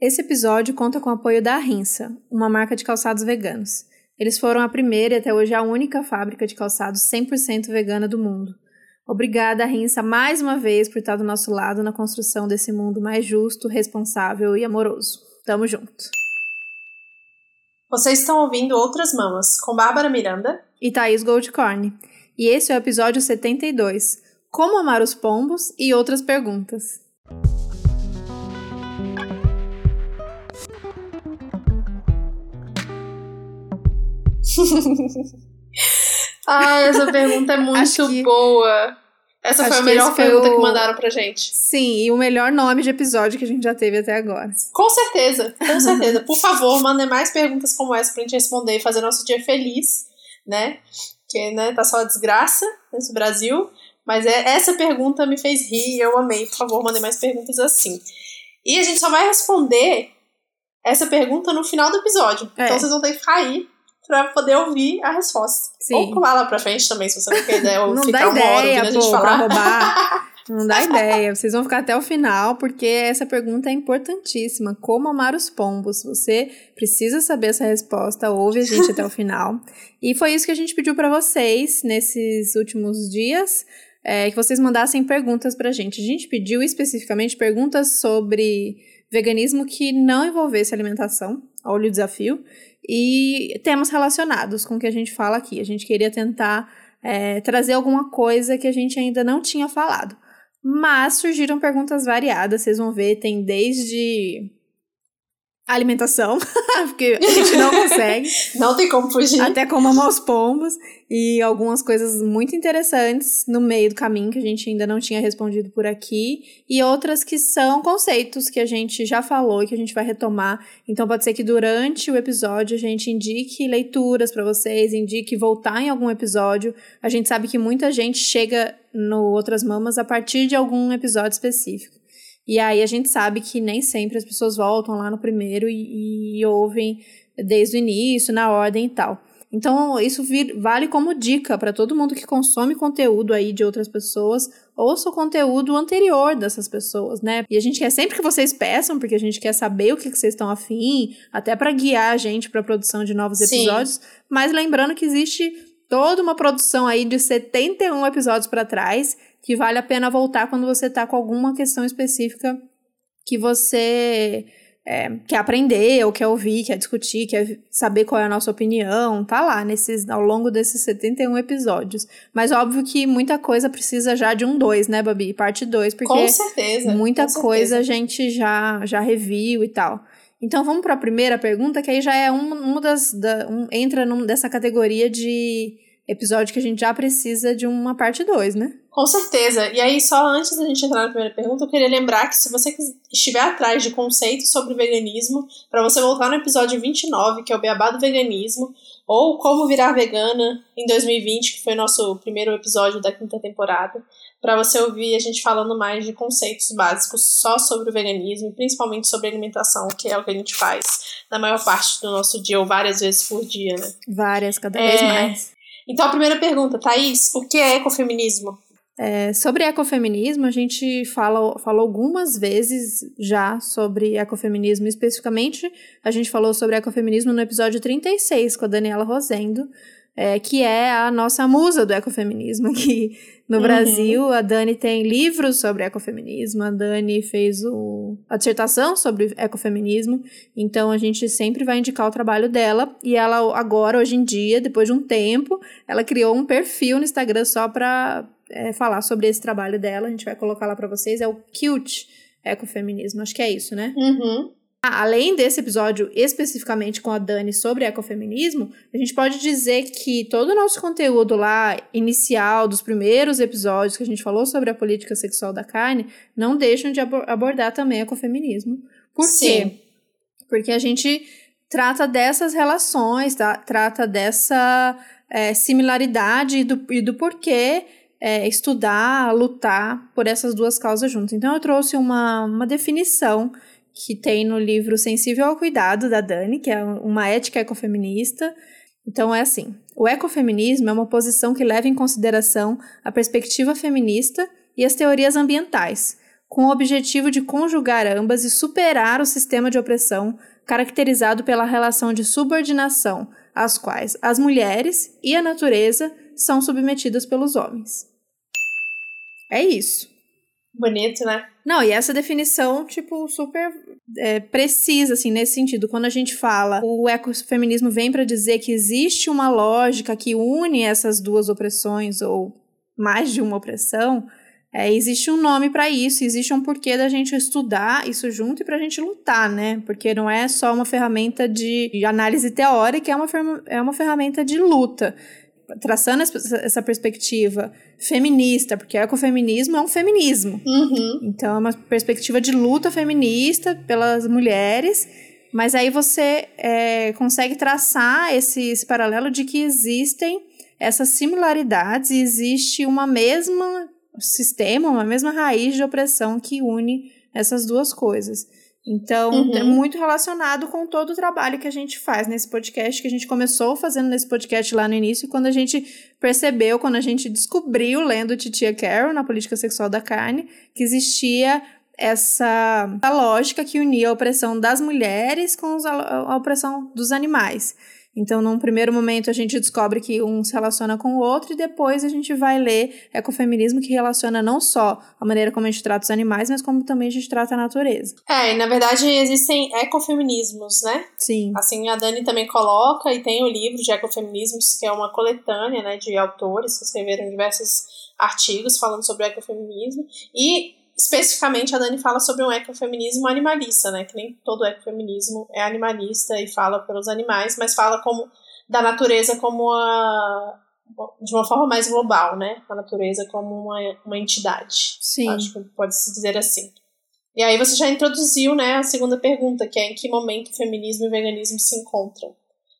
Esse episódio conta com o apoio da Rinsa, uma marca de calçados veganos. Eles foram a primeira e até hoje a única fábrica de calçados 100% vegana do mundo. Obrigada, Rinsa, mais uma vez por estar do nosso lado na construção desse mundo mais justo, responsável e amoroso. Tamo junto. Vocês estão ouvindo Outras Mamas, com Bárbara Miranda e Thaís Goldcorn. E esse é o episódio 72, Como Amar os Pombos e Outras Perguntas. Ai, essa pergunta é muito que... boa. Essa Acho foi a melhor pergunta o... que mandaram pra gente. Sim, e o melhor nome de episódio que a gente já teve até agora. Com certeza, com certeza. Por favor, mandem mais perguntas como essa pra gente responder e fazer nosso dia feliz, né? Que, né, tá só desgraça nesse Brasil. Mas é, essa pergunta me fez rir e eu amei. Por favor, mandem mais perguntas assim. E a gente só vai responder essa pergunta no final do episódio. É. Então vocês vão ter que ficar pra poder ouvir a resposta. Sim. Ou pular lá pra frente também, se você não quer ideia, ou não ficar dá ideia, hora pô, a gente falar. Roubar. Não dá ideia. Vocês vão ficar até o final, porque essa pergunta é importantíssima. Como amar os pombos? Você precisa saber essa resposta. Ouve a gente até o final. E foi isso que a gente pediu para vocês nesses últimos dias. É, que vocês mandassem perguntas pra gente. A gente pediu especificamente perguntas sobre veganismo que não envolvesse alimentação. Olha o desafio e temas relacionados com o que a gente fala aqui. A gente queria tentar é, trazer alguma coisa que a gente ainda não tinha falado. Mas surgiram perguntas variadas, vocês vão ver, tem desde alimentação, porque a gente não consegue. não tem como fugir. Até como amar os pombos. E algumas coisas muito interessantes no meio do caminho que a gente ainda não tinha respondido por aqui. E outras que são conceitos que a gente já falou e que a gente vai retomar. Então pode ser que durante o episódio a gente indique leituras para vocês, indique voltar em algum episódio. A gente sabe que muita gente chega no Outras Mamas a partir de algum episódio específico. E aí a gente sabe que nem sempre as pessoas voltam lá no primeiro e, e ouvem desde o início, na ordem e tal. Então, isso vir, vale como dica para todo mundo que consome conteúdo aí de outras pessoas, ouça o conteúdo anterior dessas pessoas, né? E a gente quer sempre que vocês peçam, porque a gente quer saber o que, que vocês estão afim, até para guiar a gente para a produção de novos episódios. Sim. Mas lembrando que existe toda uma produção aí de 71 episódios para trás que vale a pena voltar quando você está com alguma questão específica que você é, quer aprender, ou quer ouvir, quer discutir, quer saber qual é a nossa opinião, tá lá nesses, ao longo desses 71 episódios. Mas óbvio que muita coisa precisa já de um 2, né, Babi? Parte 2, porque com certeza, muita com coisa certeza. a gente já, já reviu e tal. Então vamos para a primeira pergunta, que aí já é uma, uma das. Da, um, entra num, dessa categoria de episódio que a gente já precisa de uma parte 2, né? Com certeza. E aí, só antes da gente entrar na primeira pergunta, eu queria lembrar que se você estiver atrás de conceitos sobre veganismo, para você voltar no episódio 29, que é o Beabá do Veganismo, ou Como Virar Vegana em 2020, que foi nosso primeiro episódio da quinta temporada, para você ouvir a gente falando mais de conceitos básicos só sobre o veganismo, principalmente sobre alimentação, que é o que a gente faz na maior parte do nosso dia, ou várias vezes por dia, né? Várias, cada vez é... mais. Então, a primeira pergunta, Thaís, o que é ecofeminismo? É, sobre ecofeminismo, a gente fala, falou algumas vezes já sobre ecofeminismo, especificamente a gente falou sobre ecofeminismo no episódio 36 com a Daniela Rosendo, é, que é a nossa musa do ecofeminismo aqui no uhum. Brasil. A Dani tem livros sobre ecofeminismo, a Dani fez o, a dissertação sobre ecofeminismo, então a gente sempre vai indicar o trabalho dela. E ela agora, hoje em dia, depois de um tempo, ela criou um perfil no Instagram só para é, falar sobre esse trabalho dela. A gente vai colocar lá para vocês. É o Cute Ecofeminismo. Acho que é isso, né? Uhum. Além desse episódio especificamente com a Dani sobre ecofeminismo, a gente pode dizer que todo o nosso conteúdo lá inicial, dos primeiros episódios que a gente falou sobre a política sexual da carne, não deixam de abordar também ecofeminismo. Por Sim. quê? Porque a gente trata dessas relações, tá? trata dessa é, similaridade e do, e do porquê é, estudar, lutar por essas duas causas juntas. Então, eu trouxe uma, uma definição que tem no livro Sensível ao Cuidado, da Dani, que é uma ética ecofeminista. Então, é assim: o ecofeminismo é uma posição que leva em consideração a perspectiva feminista e as teorias ambientais, com o objetivo de conjugar ambas e superar o sistema de opressão caracterizado pela relação de subordinação, às quais as mulheres e a natureza são submetidas pelos homens. É isso. Bonito, né? Não, e essa definição, tipo, super é, precisa, assim, nesse sentido. Quando a gente fala, o ecofeminismo vem para dizer que existe uma lógica que une essas duas opressões, ou mais de uma opressão, é, existe um nome para isso, existe um porquê da gente estudar isso junto e para a gente lutar, né? Porque não é só uma ferramenta de análise teórica, é uma, é uma ferramenta de luta traçando essa perspectiva feminista, porque o ecofeminismo é um feminismo. Uhum. Então, é uma perspectiva de luta feminista pelas mulheres, mas aí você é, consegue traçar esse, esse paralelo de que existem essas similaridades e existe uma mesma sistema, uma mesma raiz de opressão que une essas duas coisas. Então, uhum. é muito relacionado com todo o trabalho que a gente faz nesse podcast, que a gente começou fazendo nesse podcast lá no início, quando a gente percebeu, quando a gente descobriu, lendo Titia Carol na Política Sexual da Carne, que existia essa, essa lógica que unia a opressão das mulheres com a opressão dos animais. Então, num primeiro momento, a gente descobre que um se relaciona com o outro, e depois a gente vai ler ecofeminismo, que relaciona não só a maneira como a gente trata os animais, mas como também a gente trata a natureza. É, e na verdade existem ecofeminismos, né? Sim. Assim, a Dani também coloca, e tem o livro de ecofeminismos, que é uma coletânea né, de autores que escreveram diversos artigos falando sobre ecofeminismo. E especificamente a Dani fala sobre um ecofeminismo animalista, né? Que nem todo ecofeminismo é animalista e fala pelos animais, mas fala como da natureza como a de uma forma mais global, né? A natureza como uma, uma entidade. Sim. Acho que pode se dizer assim. E aí você já introduziu, né, a segunda pergunta, que é em que momento o feminismo e o veganismo se encontram.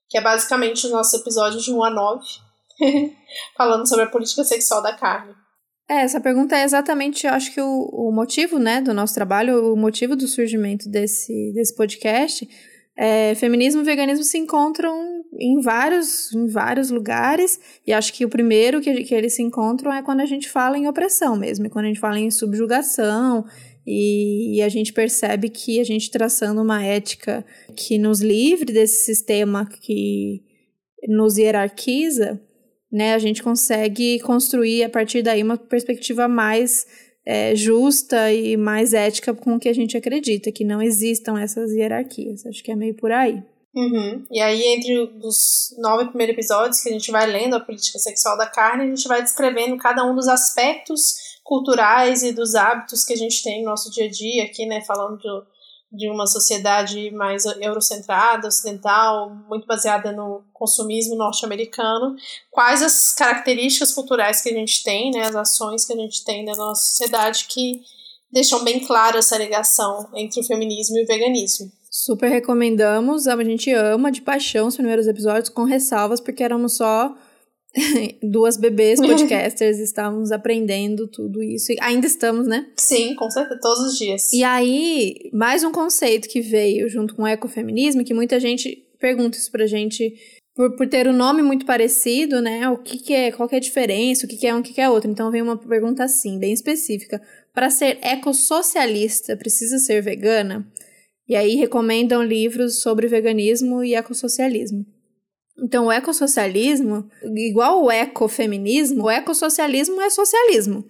Que é basicamente o nosso episódio de 1 a 9, falando sobre a política sexual da carne. É, essa pergunta é exatamente, eu acho que o, o motivo, né, do nosso trabalho, o motivo do surgimento desse, desse podcast. É, feminismo e veganismo se encontram em vários, em vários lugares, e acho que o primeiro que, que eles se encontram é quando a gente fala em opressão mesmo, quando a gente fala em subjugação, e, e, a gente percebe que a gente traçando uma ética que nos livre desse sistema que nos hierarquiza, né, a gente consegue construir a partir daí uma perspectiva mais é, justa e mais ética com o que a gente acredita, que não existam essas hierarquias. Acho que é meio por aí. Uhum. E aí, entre os nove primeiros episódios que a gente vai lendo a política sexual da carne, a gente vai descrevendo cada um dos aspectos culturais e dos hábitos que a gente tem no nosso dia a dia, aqui, né, falando do, de uma sociedade mais eurocentrada, ocidental, muito baseada no consumismo norte-americano, quais as características culturais que a gente tem, né, as ações que a gente tem na nossa sociedade que deixam bem clara essa ligação entre o feminismo e o veganismo. Super recomendamos, a gente ama de paixão os primeiros episódios, com ressalvas, porque éramos só duas bebês podcasters, estávamos aprendendo tudo isso. E ainda estamos, né? Sim, com certeza, todos os dias. E aí, mais um conceito que veio junto com o ecofeminismo, que muita gente pergunta isso pra gente por, por ter o um nome muito parecido, né? O que, que é, qual que é a diferença, o que, que é um, o que, que é outro. Então vem uma pergunta assim, bem específica. Para ser ecossocialista, precisa ser vegana? E aí recomendam livros sobre veganismo e ecossocialismo. Então, o ecossocialismo, igual o ecofeminismo, o ecossocialismo é socialismo.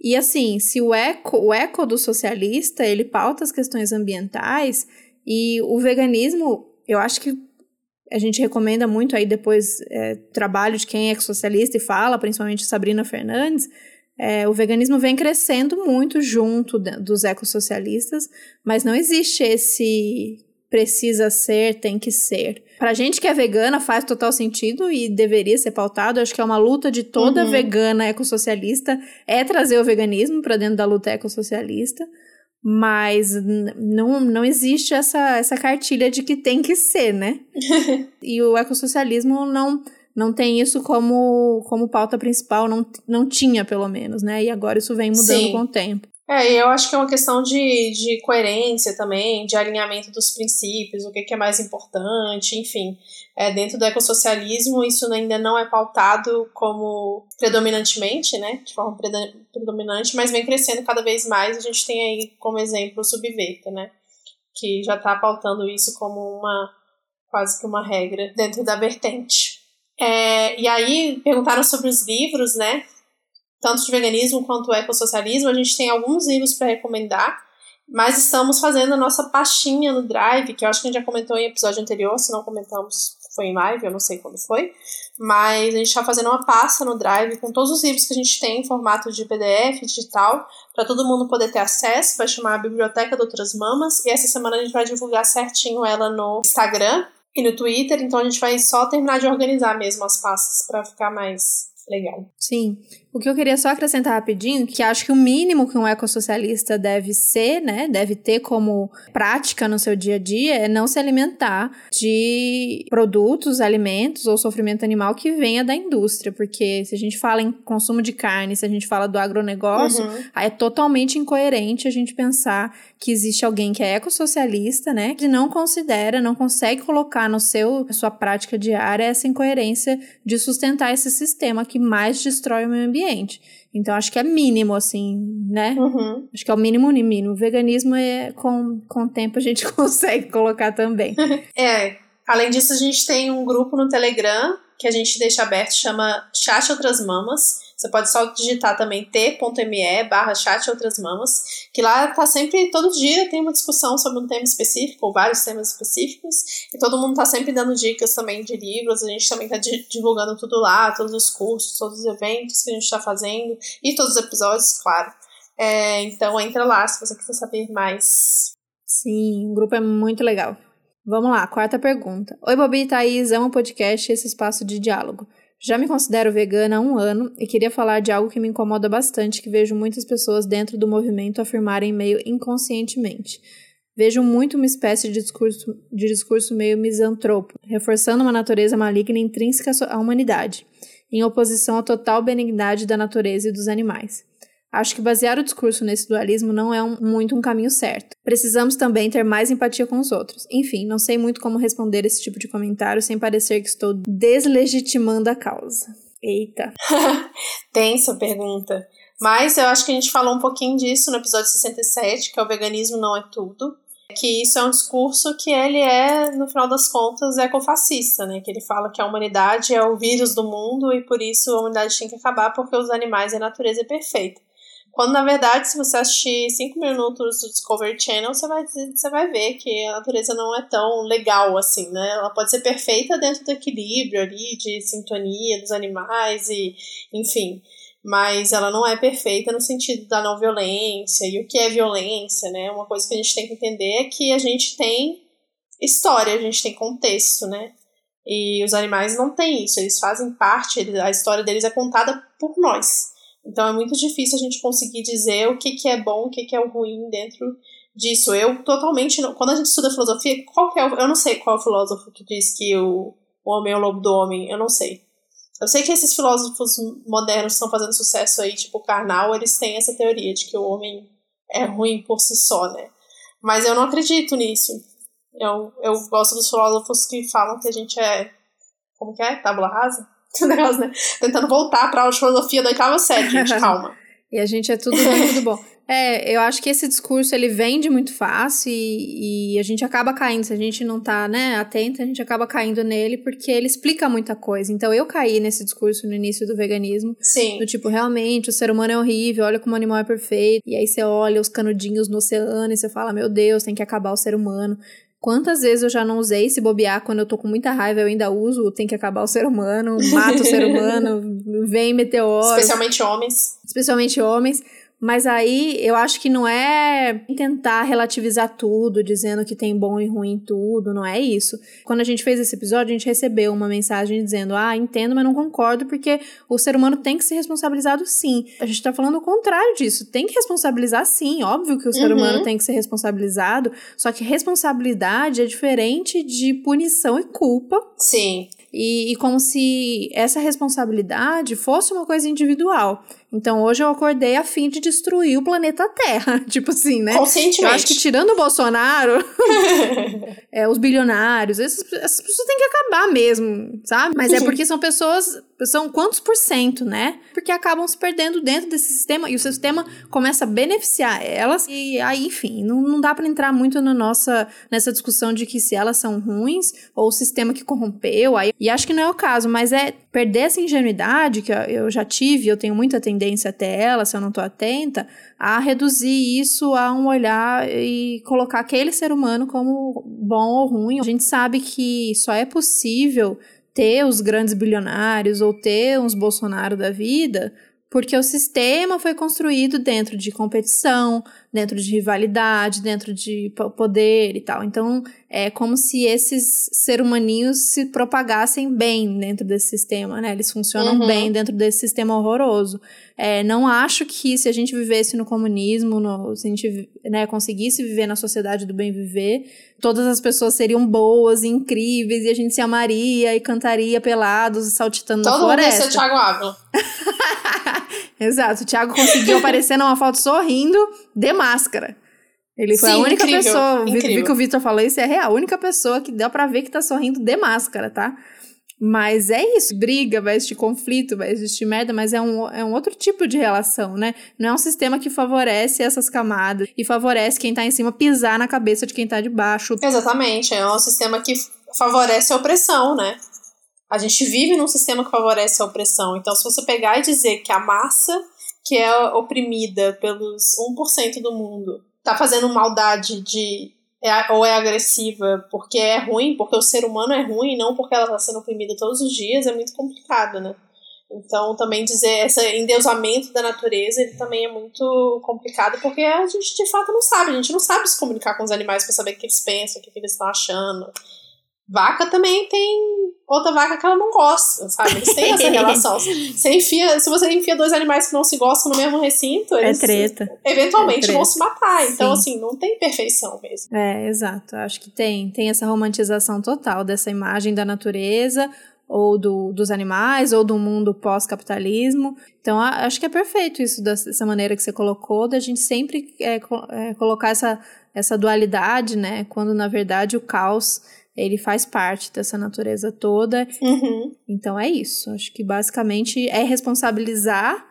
E assim, se o eco, o eco do socialista, ele pauta as questões ambientais e o veganismo, eu acho que a gente recomenda muito aí depois é, trabalho de quem é ecossocialista e fala, principalmente Sabrina Fernandes, é, o veganismo vem crescendo muito junto dos ecossocialistas, mas não existe esse precisa ser, tem que ser. Pra gente que é vegana, faz total sentido e deveria ser pautado. Acho que é uma luta de toda uhum. vegana ecossocialista é trazer o veganismo para dentro da luta ecossocialista. Mas não, não existe essa, essa cartilha de que tem que ser, né? e o ecossocialismo não, não tem isso como, como pauta principal, não, não tinha, pelo menos, né? E agora isso vem mudando Sim. com o tempo. É, eu acho que é uma questão de, de coerência também, de alinhamento dos princípios, o que, que é mais importante, enfim. É, dentro do ecossocialismo, isso ainda não é pautado como predominantemente, né, de forma predominante, mas vem crescendo cada vez mais. A gente tem aí como exemplo o Subverta, né, que já está pautando isso como uma quase que uma regra dentro da vertente. É, e aí perguntaram sobre os livros, né? Tanto de veganismo quanto ecossocialismo, a gente tem alguns livros para recomendar, mas estamos fazendo a nossa pastinha no Drive, que eu acho que a gente já comentou em episódio anterior, se não comentamos, foi em live, eu não sei quando foi, mas a gente está fazendo uma pasta no Drive com todos os livros que a gente tem em formato de PDF digital, para todo mundo poder ter acesso, vai chamar a Biblioteca de Outras Mamas, e essa semana a gente vai divulgar certinho ela no Instagram e no Twitter, então a gente vai só terminar de organizar mesmo as pastas para ficar mais legal. Sim. O que eu queria só acrescentar rapidinho, que acho que o mínimo que um ecossocialista deve ser, né, deve ter como prática no seu dia a dia é não se alimentar de produtos, alimentos ou sofrimento animal que venha da indústria, porque se a gente fala em consumo de carne, se a gente fala do agronegócio, uhum. aí é totalmente incoerente a gente pensar que existe alguém que é ecossocialista, né, que não considera, não consegue colocar no seu sua prática diária essa incoerência de sustentar esse sistema que mais destrói o meio ambiente ambiente. Então, acho que é mínimo, assim, né? Uhum. Acho que é o mínimo mínimo. O veganismo, é, com, com o tempo, a gente consegue colocar também. é. Além disso, a gente tem um grupo no Telegram que a gente deixa aberto, chama Chat Outras Mamas. Você pode só digitar também t.me barra chat outras mamas, que lá tá sempre, todo dia tem uma discussão sobre um tema específico, ou vários temas específicos, e todo mundo tá sempre dando dicas também de livros, a gente também tá divulgando tudo lá, todos os cursos, todos os eventos que a gente tá fazendo, e todos os episódios, claro. É, então entra lá se você quiser saber mais. Sim, o grupo é muito legal. Vamos lá, quarta pergunta. Oi, Bobi e Thaís, o podcast e esse espaço de diálogo. Já me considero vegana há um ano e queria falar de algo que me incomoda bastante, que vejo muitas pessoas dentro do movimento afirmarem meio inconscientemente. Vejo muito uma espécie de discurso, de discurso meio misantropo, reforçando uma natureza maligna intrínseca à humanidade, em oposição à total benignidade da natureza e dos animais. Acho que basear o discurso nesse dualismo não é um, muito um caminho certo. Precisamos também ter mais empatia com os outros. Enfim, não sei muito como responder esse tipo de comentário sem parecer que estou deslegitimando a causa. Eita. Tensa pergunta. Mas eu acho que a gente falou um pouquinho disso no episódio 67, que é o veganismo não é tudo. Que isso é um discurso que ele é, no final das contas, ecofascista, né? Que ele fala que a humanidade é o vírus do mundo e por isso a humanidade tem que acabar porque os animais e a natureza é perfeita. Quando, na verdade, se você assistir 5 minutos do Discovery Channel, você vai, você vai ver que a natureza não é tão legal assim, né? Ela pode ser perfeita dentro do equilíbrio ali, de sintonia dos animais e, enfim. Mas ela não é perfeita no sentido da não violência e o que é violência, né? Uma coisa que a gente tem que entender é que a gente tem história, a gente tem contexto, né? E os animais não têm isso, eles fazem parte, a história deles é contada por nós. Então é muito difícil a gente conseguir dizer o que, que é bom, o que, que é o ruim dentro disso. Eu totalmente. Não, quando a gente estuda filosofia, qual que é o, Eu não sei qual é o filósofo que diz que o, o homem é o lobo do homem. Eu não sei. Eu sei que esses filósofos modernos estão fazendo sucesso aí, tipo Karnal, eles têm essa teoria de que o homem é ruim por si só, né? Mas eu não acredito nisso. Eu, eu gosto dos filósofos que falam que a gente é. Como que é? Tábula rasa? negócio, né? Tentando voltar pra filosofia da oitava série, gente, calma. e a gente é tudo tudo bom. É, eu acho que esse discurso ele vende muito fácil e, e, a gente acaba caindo. Se a gente não tá, né, atento, a gente acaba caindo nele porque ele explica muita coisa. Então eu caí nesse discurso no início do veganismo. Sim. Do tipo, realmente, o ser humano é horrível, olha como o animal é perfeito. E aí você olha os canudinhos no oceano e você fala, meu Deus, tem que acabar o ser humano. Quantas vezes eu já não usei se bobear quando eu tô com muita raiva, eu ainda uso, tem que acabar o ser humano, mata o ser humano, vem meteoro. Especialmente homens. Especialmente homens. Mas aí eu acho que não é tentar relativizar tudo, dizendo que tem bom e ruim tudo, não é isso. Quando a gente fez esse episódio, a gente recebeu uma mensagem dizendo: Ah, entendo, mas não concordo, porque o ser humano tem que ser responsabilizado sim. A gente tá falando o contrário disso. Tem que responsabilizar sim. Óbvio que o ser uhum. humano tem que ser responsabilizado, só que responsabilidade é diferente de punição e culpa. Sim. E, e como se essa responsabilidade fosse uma coisa individual. Então hoje eu acordei a fim de destruir o planeta Terra. tipo assim, né? Conscientemente. Eu acho que tirando o Bolsonaro, é, os bilionários, essas, essas pessoas têm que acabar mesmo, sabe? Mas é uhum. porque são pessoas são quantos por cento, né? Porque acabam se perdendo dentro desse sistema e o sistema começa a beneficiar elas. E aí, enfim, não, não dá para entrar muito na nossa, nessa discussão de que se elas são ruins ou o sistema que corrompeu. Aí, e acho que não é o caso, mas é perder essa ingenuidade que eu já tive, eu tenho muita tendência até ela, se eu não tô atenta, a reduzir isso a um olhar e colocar aquele ser humano como bom ou ruim. A gente sabe que só é possível ter os grandes bilionários ou ter uns Bolsonaro da vida, porque o sistema foi construído dentro de competição, dentro de rivalidade, dentro de poder e tal. Então, é como se esses ser humaninhos se propagassem bem dentro desse sistema, né? Eles funcionam uhum. bem dentro desse sistema horroroso. É, não acho que se a gente vivesse no comunismo, no, se a gente né, conseguisse viver na sociedade do bem viver, todas as pessoas seriam boas e incríveis e a gente se amaria e cantaria pelados e saltitando Todo na floresta. Todo mundo ia ser Thiago Ávila. Exato, o Thiago conseguiu aparecer numa foto sorrindo de máscara. Ele foi Sim, a única incrível, pessoa, incrível. vi que o Vitor falou isso, é real, a única pessoa que deu para ver que tá sorrindo de máscara, tá? Mas é isso, briga, vai existir conflito, vai existir merda, mas é um, é um outro tipo de relação, né? Não é um sistema que favorece essas camadas e favorece quem tá em cima pisar na cabeça de quem tá de baixo. Exatamente, é um sistema que favorece a opressão, né? A gente vive num sistema que favorece a opressão. Então, se você pegar e dizer que a massa que é oprimida pelos 1% do mundo tá fazendo maldade de é, ou é agressiva porque é ruim, porque o ser humano é ruim, não porque ela está sendo oprimida todos os dias, é muito complicado, né? Então, também dizer esse endeusamento da natureza, ele também é muito complicado, porque a gente de fato não sabe, a gente não sabe se comunicar com os animais para saber o que eles pensam, o que eles estão achando. Vaca também tem outra vaca que ela não gosta, sabe? Eles têm essa relação. Você enfia, se você enfia dois animais que não se gostam no mesmo recinto, é eles é treta. eventualmente é treta. vão se matar. Então, Sim. assim, não tem perfeição mesmo. É, exato. Acho que tem, tem essa romantização total dessa imagem da natureza ou do, dos animais, ou do mundo pós-capitalismo. Então, acho que é perfeito isso, dessa maneira que você colocou, da gente sempre é, é, colocar essa, essa dualidade, né? Quando, na verdade, o caos ele faz parte dessa natureza toda. Uhum. Então é isso. Acho que basicamente é responsabilizar,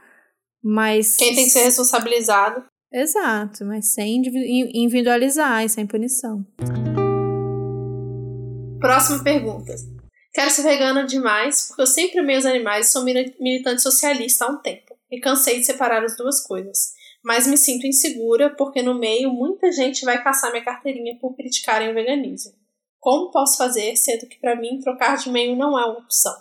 mas. Quem tem que ser responsabilizado. Exato, mas sem individualizar e sem punição. Próxima pergunta. Quero ser vegana demais porque eu sempre amei os animais e sou militante socialista há um tempo. E cansei de separar as duas coisas. Mas me sinto insegura porque no meio muita gente vai caçar minha carteirinha por criticarem o veganismo. Como posso fazer, sendo que para mim trocar de meio não é uma opção?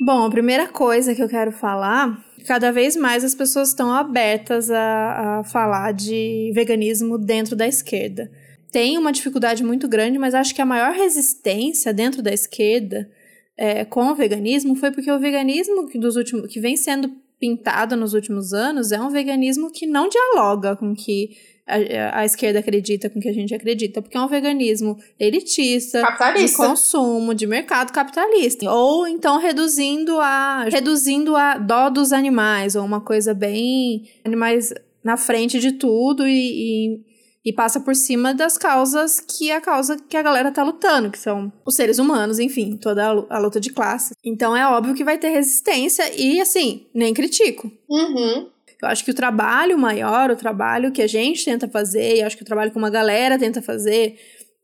Bom, a primeira coisa que eu quero falar, cada vez mais as pessoas estão abertas a, a falar de veganismo dentro da esquerda. Tem uma dificuldade muito grande, mas acho que a maior resistência dentro da esquerda é, com o veganismo foi porque o veganismo que, dos últimos, que vem sendo pintado nos últimos anos é um veganismo que não dialoga com que a, a, esquerda acredita com o que a gente acredita, porque é um veganismo elitista, de consumo, de mercado capitalista. Ou então reduzindo a reduzindo a dó dos animais, ou uma coisa bem animais na frente de tudo e, e e passa por cima das causas que é a causa que a galera tá lutando, que são os seres humanos, enfim, toda a luta de classe. Então é óbvio que vai ter resistência e, assim, nem critico. Uhum. Eu acho que o trabalho maior, o trabalho que a gente tenta fazer, e acho que o trabalho que uma galera tenta fazer,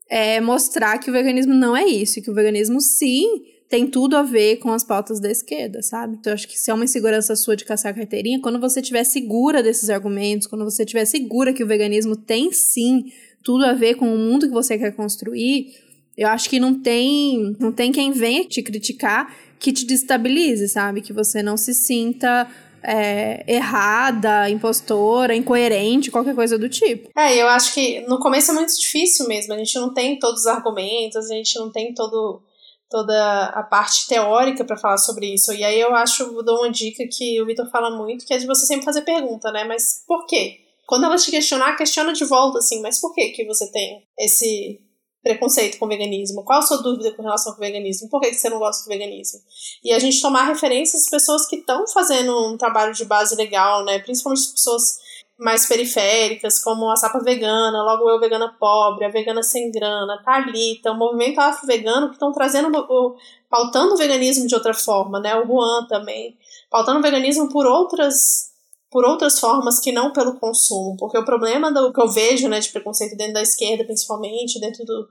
é mostrar que o veganismo não é isso, e que o veganismo sim tem tudo a ver com as pautas da esquerda, sabe? Então, eu acho que se é uma insegurança sua de caçar a carteirinha, quando você estiver segura desses argumentos, quando você estiver segura que o veganismo tem sim tudo a ver com o mundo que você quer construir, eu acho que não tem, não tem quem venha te criticar que te destabilize, sabe? Que você não se sinta é, errada, impostora, incoerente, qualquer coisa do tipo. É, eu acho que no começo é muito difícil mesmo. A gente não tem todos os argumentos, a gente não tem todo, toda a parte teórica para falar sobre isso. E aí eu acho, eu dou uma dica que o Vitor fala muito, que é de você sempre fazer pergunta, né? Mas por quê? Quando ela te questionar, questiona de volta, assim, mas por que que você tem esse preconceito com o veganismo? Qual a sua dúvida com relação ao veganismo? Por que você não gosta do veganismo? E a gente tomar referências às pessoas que estão fazendo um trabalho de base legal, né? Principalmente as pessoas mais periféricas, como a Sapa Vegana, logo eu Vegana Pobre, a Vegana Sem Grana, Thalita, o movimento afro-vegano que estão trazendo, o, pautando o veganismo de outra forma, né? O Juan também, pautando o veganismo por outras por outras formas que não pelo consumo, porque o problema do que eu vejo, né, de preconceito dentro da esquerda, principalmente, dentro do,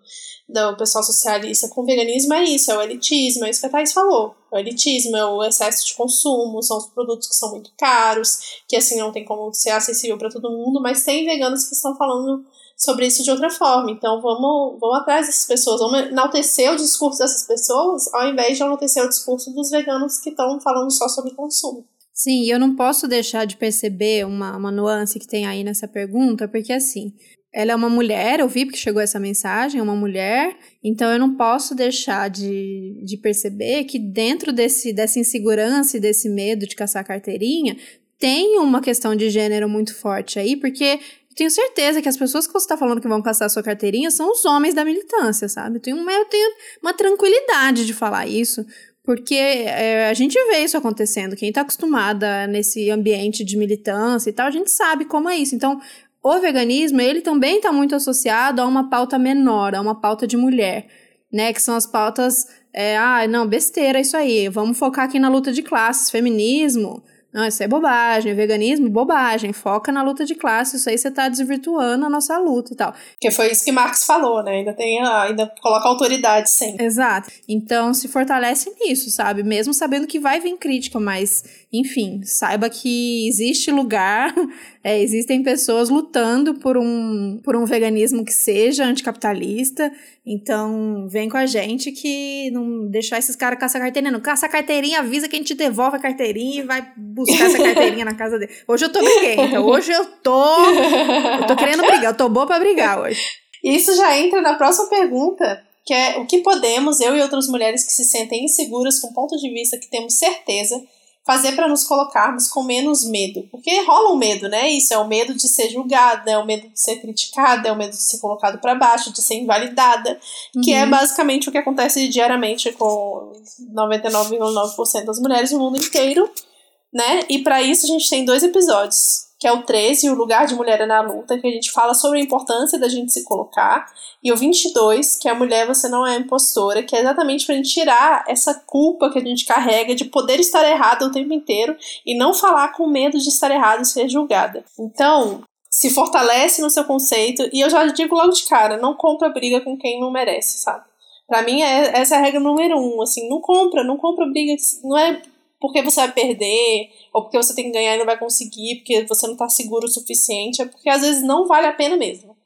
do pessoal socialista com veganismo é isso, é o elitismo, é isso que a Thais falou. É o elitismo, é o excesso de consumo, são os produtos que são muito caros, que assim não tem como ser acessível para todo mundo, mas tem veganos que estão falando sobre isso de outra forma. Então vamos, vamos atrás dessas pessoas, vamos enaltecer o discurso dessas pessoas, ao invés de enaltecer o discurso dos veganos que estão falando só sobre consumo. Sim, e eu não posso deixar de perceber uma, uma nuance que tem aí nessa pergunta, porque assim, ela é uma mulher, eu vi porque chegou essa mensagem, é uma mulher, então eu não posso deixar de, de perceber que dentro desse, dessa insegurança e desse medo de caçar carteirinha, tem uma questão de gênero muito forte aí, porque tenho certeza que as pessoas que você está falando que vão caçar sua carteirinha são os homens da militância, sabe? Eu tenho, eu tenho uma tranquilidade de falar isso, porque é, a gente vê isso acontecendo. Quem está acostumada nesse ambiente de militância e tal, a gente sabe como é isso. Então, o veganismo, ele também está muito associado a uma pauta menor, a uma pauta de mulher, né? Que são as pautas, é, ah, não, besteira isso aí, vamos focar aqui na luta de classes, feminismo, não, isso é bobagem, veganismo, bobagem, foca na luta de classe, isso aí você tá desvirtuando a nossa luta e tal. Que foi isso que Marx falou, né? Ainda tem, ainda coloca autoridade sempre. Exato. Então se fortalece nisso, sabe? Mesmo sabendo que vai vir crítica, mas enfim, saiba que existe lugar, é, existem pessoas lutando por um, por um veganismo que seja anticapitalista. Então, vem com a gente que não deixar esses caras caçar carteirinha. Não caça a carteirinha, avisa que a gente devolve a carteirinha e vai buscar essa carteirinha na casa dele. Hoje eu tô briguenta, hoje eu tô. Eu tô querendo brigar, eu tô boa pra brigar hoje. Isso já entra na próxima pergunta, que é o que podemos, eu e outras mulheres que se sentem inseguras com ponto de vista que temos certeza fazer para nos colocarmos com menos medo. Porque rola um medo, né? Isso é o medo de ser julgada, é o medo de ser criticada, é o medo de ser colocado para baixo, de ser invalidada, uhum. que é uhum. basicamente o que acontece diariamente com 99,9% das mulheres no mundo inteiro, né? E para isso a gente tem dois episódios que é o 13, o lugar de mulher é na luta, que a gente fala sobre a importância da gente se colocar, e o 22, que é a mulher você não é impostora, que é exatamente para gente tirar essa culpa que a gente carrega de poder estar errada o tempo inteiro e não falar com medo de estar errada e ser julgada. Então, se fortalece no seu conceito, e eu já digo logo de cara, não compra briga com quem não merece, sabe? Pra mim, é, essa é a regra número um, assim, não compra, não compra briga, não é porque você vai perder, ou porque você tem que ganhar e não vai conseguir, porque você não tá seguro o suficiente, é porque às vezes não vale a pena mesmo.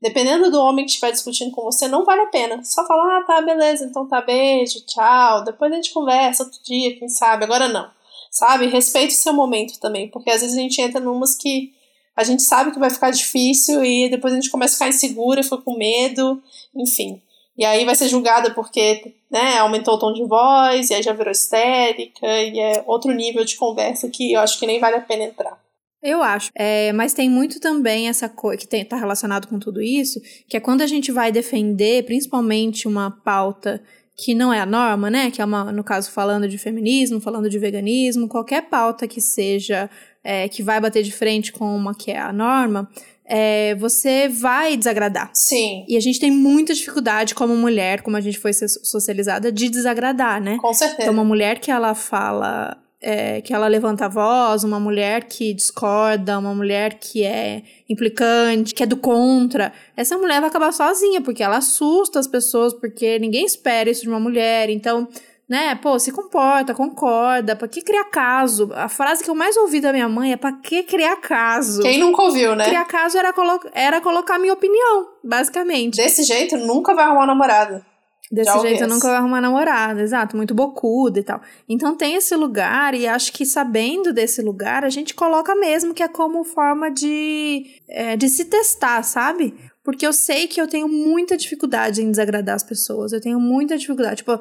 Dependendo do homem que estiver discutindo com você, não vale a pena. Só falar, ah, tá, beleza, então tá, beijo, tchau, depois a gente conversa outro dia, quem sabe, agora não. Sabe? Respeite o seu momento também, porque às vezes a gente entra numas que a gente sabe que vai ficar difícil e depois a gente começa a ficar insegura, fica com medo, enfim. E aí vai ser julgada porque né, aumentou o tom de voz, e aí já virou histérica, e é outro nível de conversa que eu acho que nem vale a pena entrar. Eu acho. É, mas tem muito também essa coisa que está relacionado com tudo isso, que é quando a gente vai defender, principalmente uma pauta que não é a norma, né? Que é uma, no caso, falando de feminismo, falando de veganismo, qualquer pauta que seja é, que vai bater de frente com uma que é a norma, é, você vai desagradar. Sim. E a gente tem muita dificuldade como mulher, como a gente foi socializada, de desagradar, né? Com certeza. Então, uma mulher que ela fala, é, que ela levanta a voz, uma mulher que discorda, uma mulher que é implicante, que é do contra, essa mulher vai acabar sozinha, porque ela assusta as pessoas, porque ninguém espera isso de uma mulher. Então, né? Pô, se comporta, concorda, pra que criar caso? A frase que eu mais ouvi da minha mãe é pra que criar caso? Quem nunca ouviu, né? Criar caso era, colo era colocar minha opinião, basicamente. Desse jeito, nunca vai arrumar namorada. Desse jeito, eu nunca vai arrumar namorada, exato, muito bocuda e tal. Então tem esse lugar, e acho que sabendo desse lugar, a gente coloca mesmo que é como forma de, é, de se testar, sabe? Porque eu sei que eu tenho muita dificuldade em desagradar as pessoas. Eu tenho muita dificuldade. Tipo,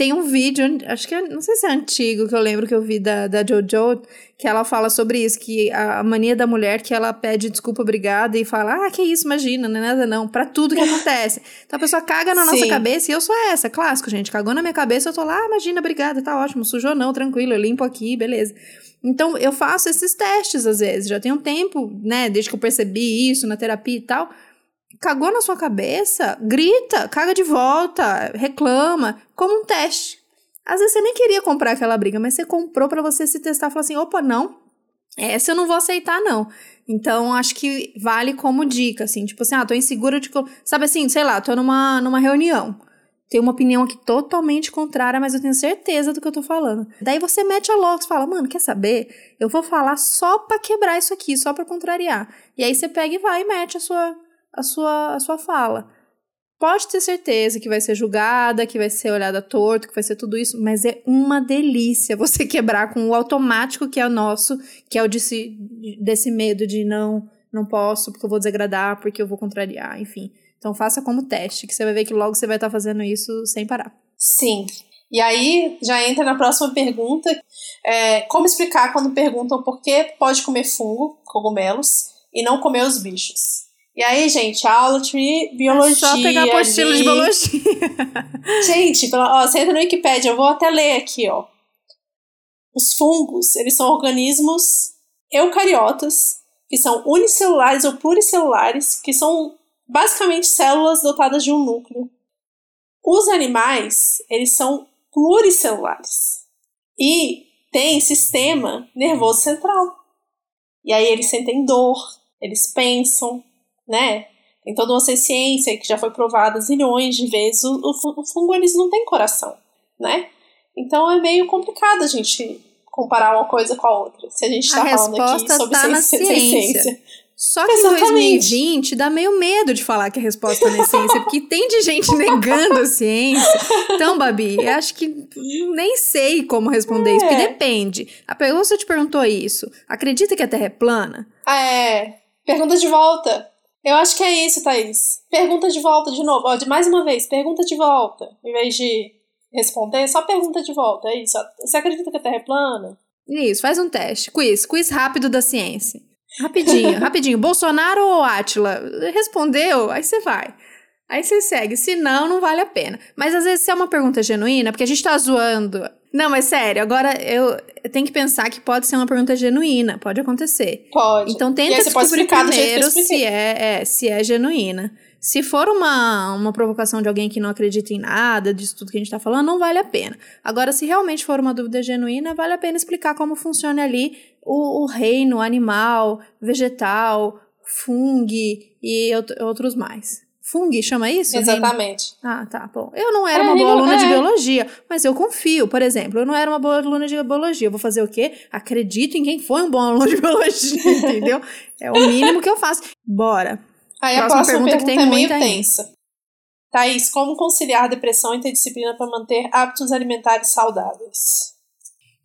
tem um vídeo, acho que é, não sei se é antigo, que eu lembro que eu vi da, da Jojo, que ela fala sobre isso, que a mania da mulher que ela pede desculpa, obrigada, e fala, ah, que isso, imagina, não é nada não, pra tudo que acontece. Então a pessoa caga na nossa Sim. cabeça, e eu sou essa, clássico, gente, cagou na minha cabeça, eu tô lá, ah, imagina, obrigada, tá ótimo, sujou não, tranquilo, eu limpo aqui, beleza. Então eu faço esses testes às vezes, já tem um tempo, né, desde que eu percebi isso na terapia e tal, cagou na sua cabeça, grita, caga de volta, reclama, como um teste. Às vezes você nem queria comprar aquela briga, mas você comprou para você se testar e assim: opa, não, essa eu não vou aceitar, não. Então, acho que vale como dica, assim, tipo assim, ah, tô insegura de. Sabe assim, sei lá, tô numa, numa reunião. Tem uma opinião aqui totalmente contrária, mas eu tenho certeza do que eu tô falando. Daí você mete a louca, fala, mano, quer saber? Eu vou falar só pra quebrar isso aqui, só pra contrariar. E aí você pega e vai e mete a sua, a sua, a sua fala. Pode ter certeza que vai ser julgada, que vai ser olhada torto, que vai ser tudo isso, mas é uma delícia você quebrar com o automático que é o nosso, que é o desse, desse medo de não, não posso, porque eu vou desagradar, porque eu vou contrariar, enfim. Então faça como teste, que você vai ver que logo você vai estar fazendo isso sem parar. Sim. E aí já entra na próxima pergunta. É, como explicar quando perguntam por que pode comer fungo, cogumelos, e não comer os bichos? E aí, gente, aula de biologia. É só pegar apostila de biologia. gente, ó, você entra no Wikipedia, eu vou até ler aqui, ó. Os fungos, eles são organismos eucariotas, que são unicelulares ou pluricelulares, que são basicamente células dotadas de um núcleo. Os animais, eles são pluricelulares e têm sistema nervoso central. E aí eles sentem dor, eles pensam, né? Tem toda uma ciência que já foi provada zilhões de vezes. O, o, o fungo, eles não tem coração, né? Então é meio complicado a gente comparar uma coisa com a outra. Se a gente está falando aqui sobre tá ciência, ciência. Só que em 2020 dá meio medo de falar que a resposta é ciência, porque tem de gente negando a ciência. Então, Babi, eu acho que nem sei como responder é. isso, porque depende. A pessoa te perguntou isso. Acredita que a Terra é plana? Ah, é. Pergunta de volta. Eu acho que é isso, Thaís. Pergunta de volta de novo. Ó, de mais uma vez, pergunta de volta. Em vez de responder, só pergunta de volta. É isso. Você acredita que a Terra é plana? Isso, faz um teste. Quiz. Quiz rápido da ciência. Rapidinho, rapidinho. Bolsonaro ou Átila? Respondeu, aí você vai. Aí você segue. Se não, não vale a pena. Mas às vezes se é uma pergunta genuína, porque a gente tá zoando não, mas sério, agora eu, tenho que pensar que pode ser uma pergunta genuína, pode acontecer. Pode. Então tenta descobrir primeiro se é, é, se é genuína. Se for uma, uma provocação de alguém que não acredita em nada, disso tudo que a gente tá falando, não vale a pena. Agora, se realmente for uma dúvida genuína, vale a pena explicar como funciona ali o, o reino animal, vegetal, fungo e outros mais. Fung, chama isso? Exatamente. Ah, tá, bom. Eu não era é, uma boa aluna é. de biologia, mas eu confio, por exemplo, eu não era uma boa aluna de biologia. Eu vou fazer o quê? Acredito em quem foi um bom aluno de biologia, entendeu? É o mínimo que eu faço. Bora. Aí a próxima pergunta, pergunta que tem é meio tensa. Aí. Thaís, como conciliar depressão e ter disciplina para manter hábitos alimentares saudáveis?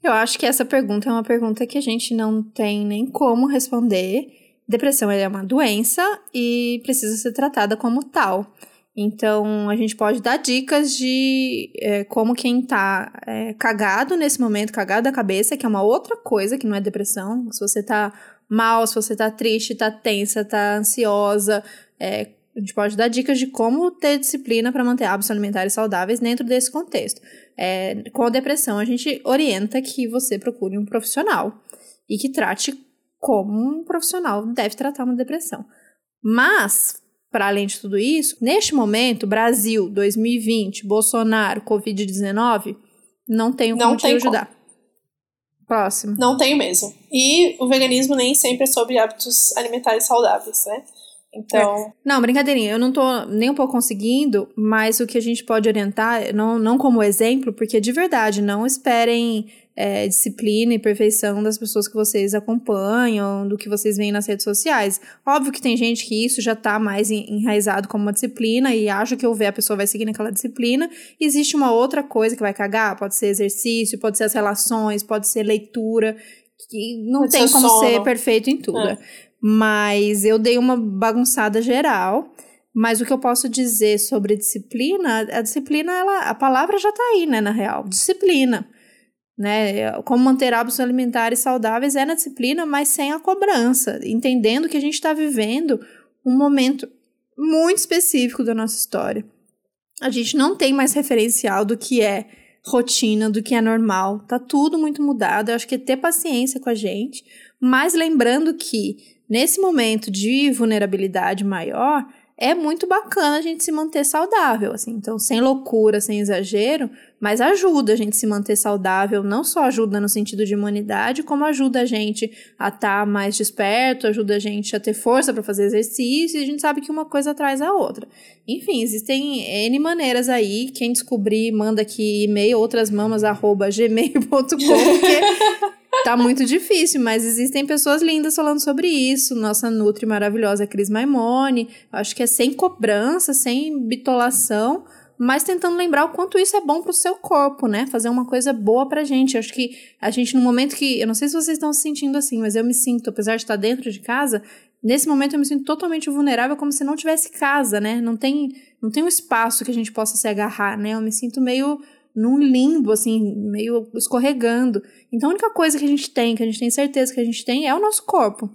Eu acho que essa pergunta é uma pergunta que a gente não tem nem como responder Depressão é uma doença e precisa ser tratada como tal. Então, a gente pode dar dicas de é, como quem tá é, cagado nesse momento, cagado da cabeça, que é uma outra coisa que não é depressão. Se você tá mal, se você tá triste, tá tensa, tá ansiosa, é, a gente pode dar dicas de como ter disciplina para manter hábitos alimentares saudáveis dentro desse contexto. É, com a depressão, a gente orienta que você procure um profissional e que trate como um profissional deve tratar uma depressão. Mas, para além de tudo isso, neste momento, Brasil 2020, Bolsonaro, Covid-19, não tenho como não te ajudar. Como. Próximo. Não tenho mesmo. E o veganismo nem sempre é sobre hábitos alimentares saudáveis, né? Então. É. Não, brincadeirinha, eu não tô nem um pouco conseguindo, mas o que a gente pode orientar, não, não como exemplo, porque de verdade, não esperem é, disciplina e perfeição das pessoas que vocês acompanham, do que vocês veem nas redes sociais. Óbvio que tem gente que isso já está mais enraizado como uma disciplina e acha que houver a pessoa vai seguir naquela disciplina. existe uma outra coisa que vai cagar, pode ser exercício, pode ser as relações, pode ser leitura, que não pode tem como sono. ser perfeito em tudo. É. Mas eu dei uma bagunçada geral. Mas o que eu posso dizer sobre disciplina, a disciplina, ela, a palavra já está aí, né, na real. Disciplina. Né? Como manter hábitos alimentares saudáveis é na disciplina, mas sem a cobrança. Entendendo que a gente está vivendo um momento muito específico da nossa história. A gente não tem mais referencial do que é rotina, do que é normal. Tá tudo muito mudado. Eu acho que é ter paciência com a gente, mas lembrando que nesse momento de vulnerabilidade maior, é muito bacana a gente se manter saudável, assim. Então, sem loucura, sem exagero, mas ajuda a gente se manter saudável, não só ajuda no sentido de imunidade, como ajuda a gente a estar tá mais desperto, ajuda a gente a ter força para fazer exercício, e a gente sabe que uma coisa traz a outra. Enfim, existem N maneiras aí, quem descobrir, manda aqui e-mail, outrasmamas@gmail.com, porque tá muito difícil, mas existem pessoas lindas falando sobre isso. Nossa Nutri maravilhosa Cris Maimone. Acho que é sem cobrança, sem bitolação, mas tentando lembrar o quanto isso é bom pro seu corpo, né? Fazer uma coisa boa pra gente. Acho que a gente, no momento que. Eu não sei se vocês estão se sentindo assim, mas eu me sinto, apesar de estar dentro de casa, nesse momento eu me sinto totalmente vulnerável, como se não tivesse casa, né? Não tem, não tem um espaço que a gente possa se agarrar, né? Eu me sinto meio num limbo, assim, meio escorregando. Então a única coisa que a gente tem, que a gente tem certeza que a gente tem, é o nosso corpo.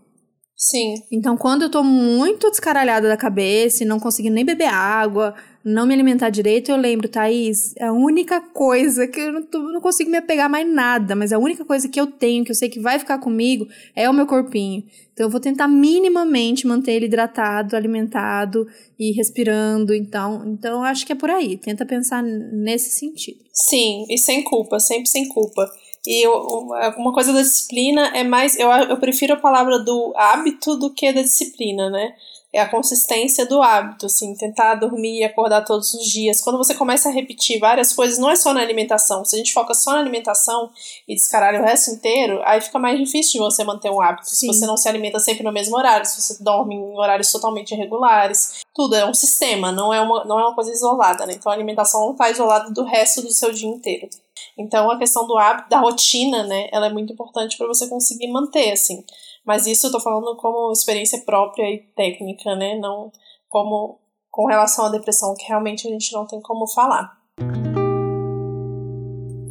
Sim. Então, quando eu tô muito descaralhada da cabeça e não conseguindo nem beber água, não me alimentar direito, eu lembro, Thaís, a única coisa que eu não, tô, não consigo me apegar mais nada, mas a única coisa que eu tenho, que eu sei que vai ficar comigo, é o meu corpinho. Então, eu vou tentar minimamente manter ele hidratado, alimentado e respirando. Então, então acho que é por aí. Tenta pensar nesse sentido. Sim, e sem culpa, sempre sem culpa. E eu, uma coisa da disciplina é mais. Eu, eu prefiro a palavra do hábito do que da disciplina, né? É a consistência do hábito, assim, tentar dormir e acordar todos os dias. Quando você começa a repetir várias coisas, não é só na alimentação. Se a gente foca só na alimentação e descaralha o resto inteiro, aí fica mais difícil de você manter um hábito. Sim. Se você não se alimenta sempre no mesmo horário, se você dorme em horários totalmente irregulares. Tudo é um sistema, não é uma, não é uma coisa isolada, né? Então a alimentação não está isolada do resto do seu dia inteiro. Então a questão do hábito, da rotina, né, ela é muito importante para você conseguir manter, assim. Mas isso eu tô falando como experiência própria e técnica, né, não como com relação à depressão, que realmente a gente não tem como falar.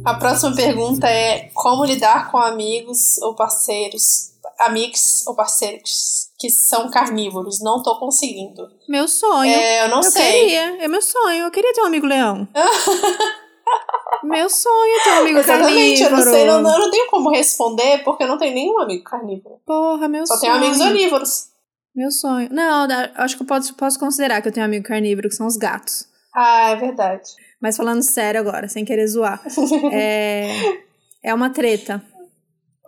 A próxima pergunta é como lidar com amigos ou parceiros, amigos ou parceiros que são carnívoros. Não tô conseguindo. Meu sonho. É, eu não eu sei. Queria, é meu sonho. Eu queria ter um amigo leão. Meu sonho é ter um amigo Exatamente, carnívoro. eu não sei, eu não, eu não tenho como responder porque eu não tenho nenhum amigo carnívoro. Porra, meu Só sonho. tenho amigos onívoros. Meu sonho. Não, acho que eu posso, posso considerar que eu tenho um amigo carnívoro, que são os gatos. Ah, é verdade. Mas falando sério agora, sem querer zoar. é, é uma treta.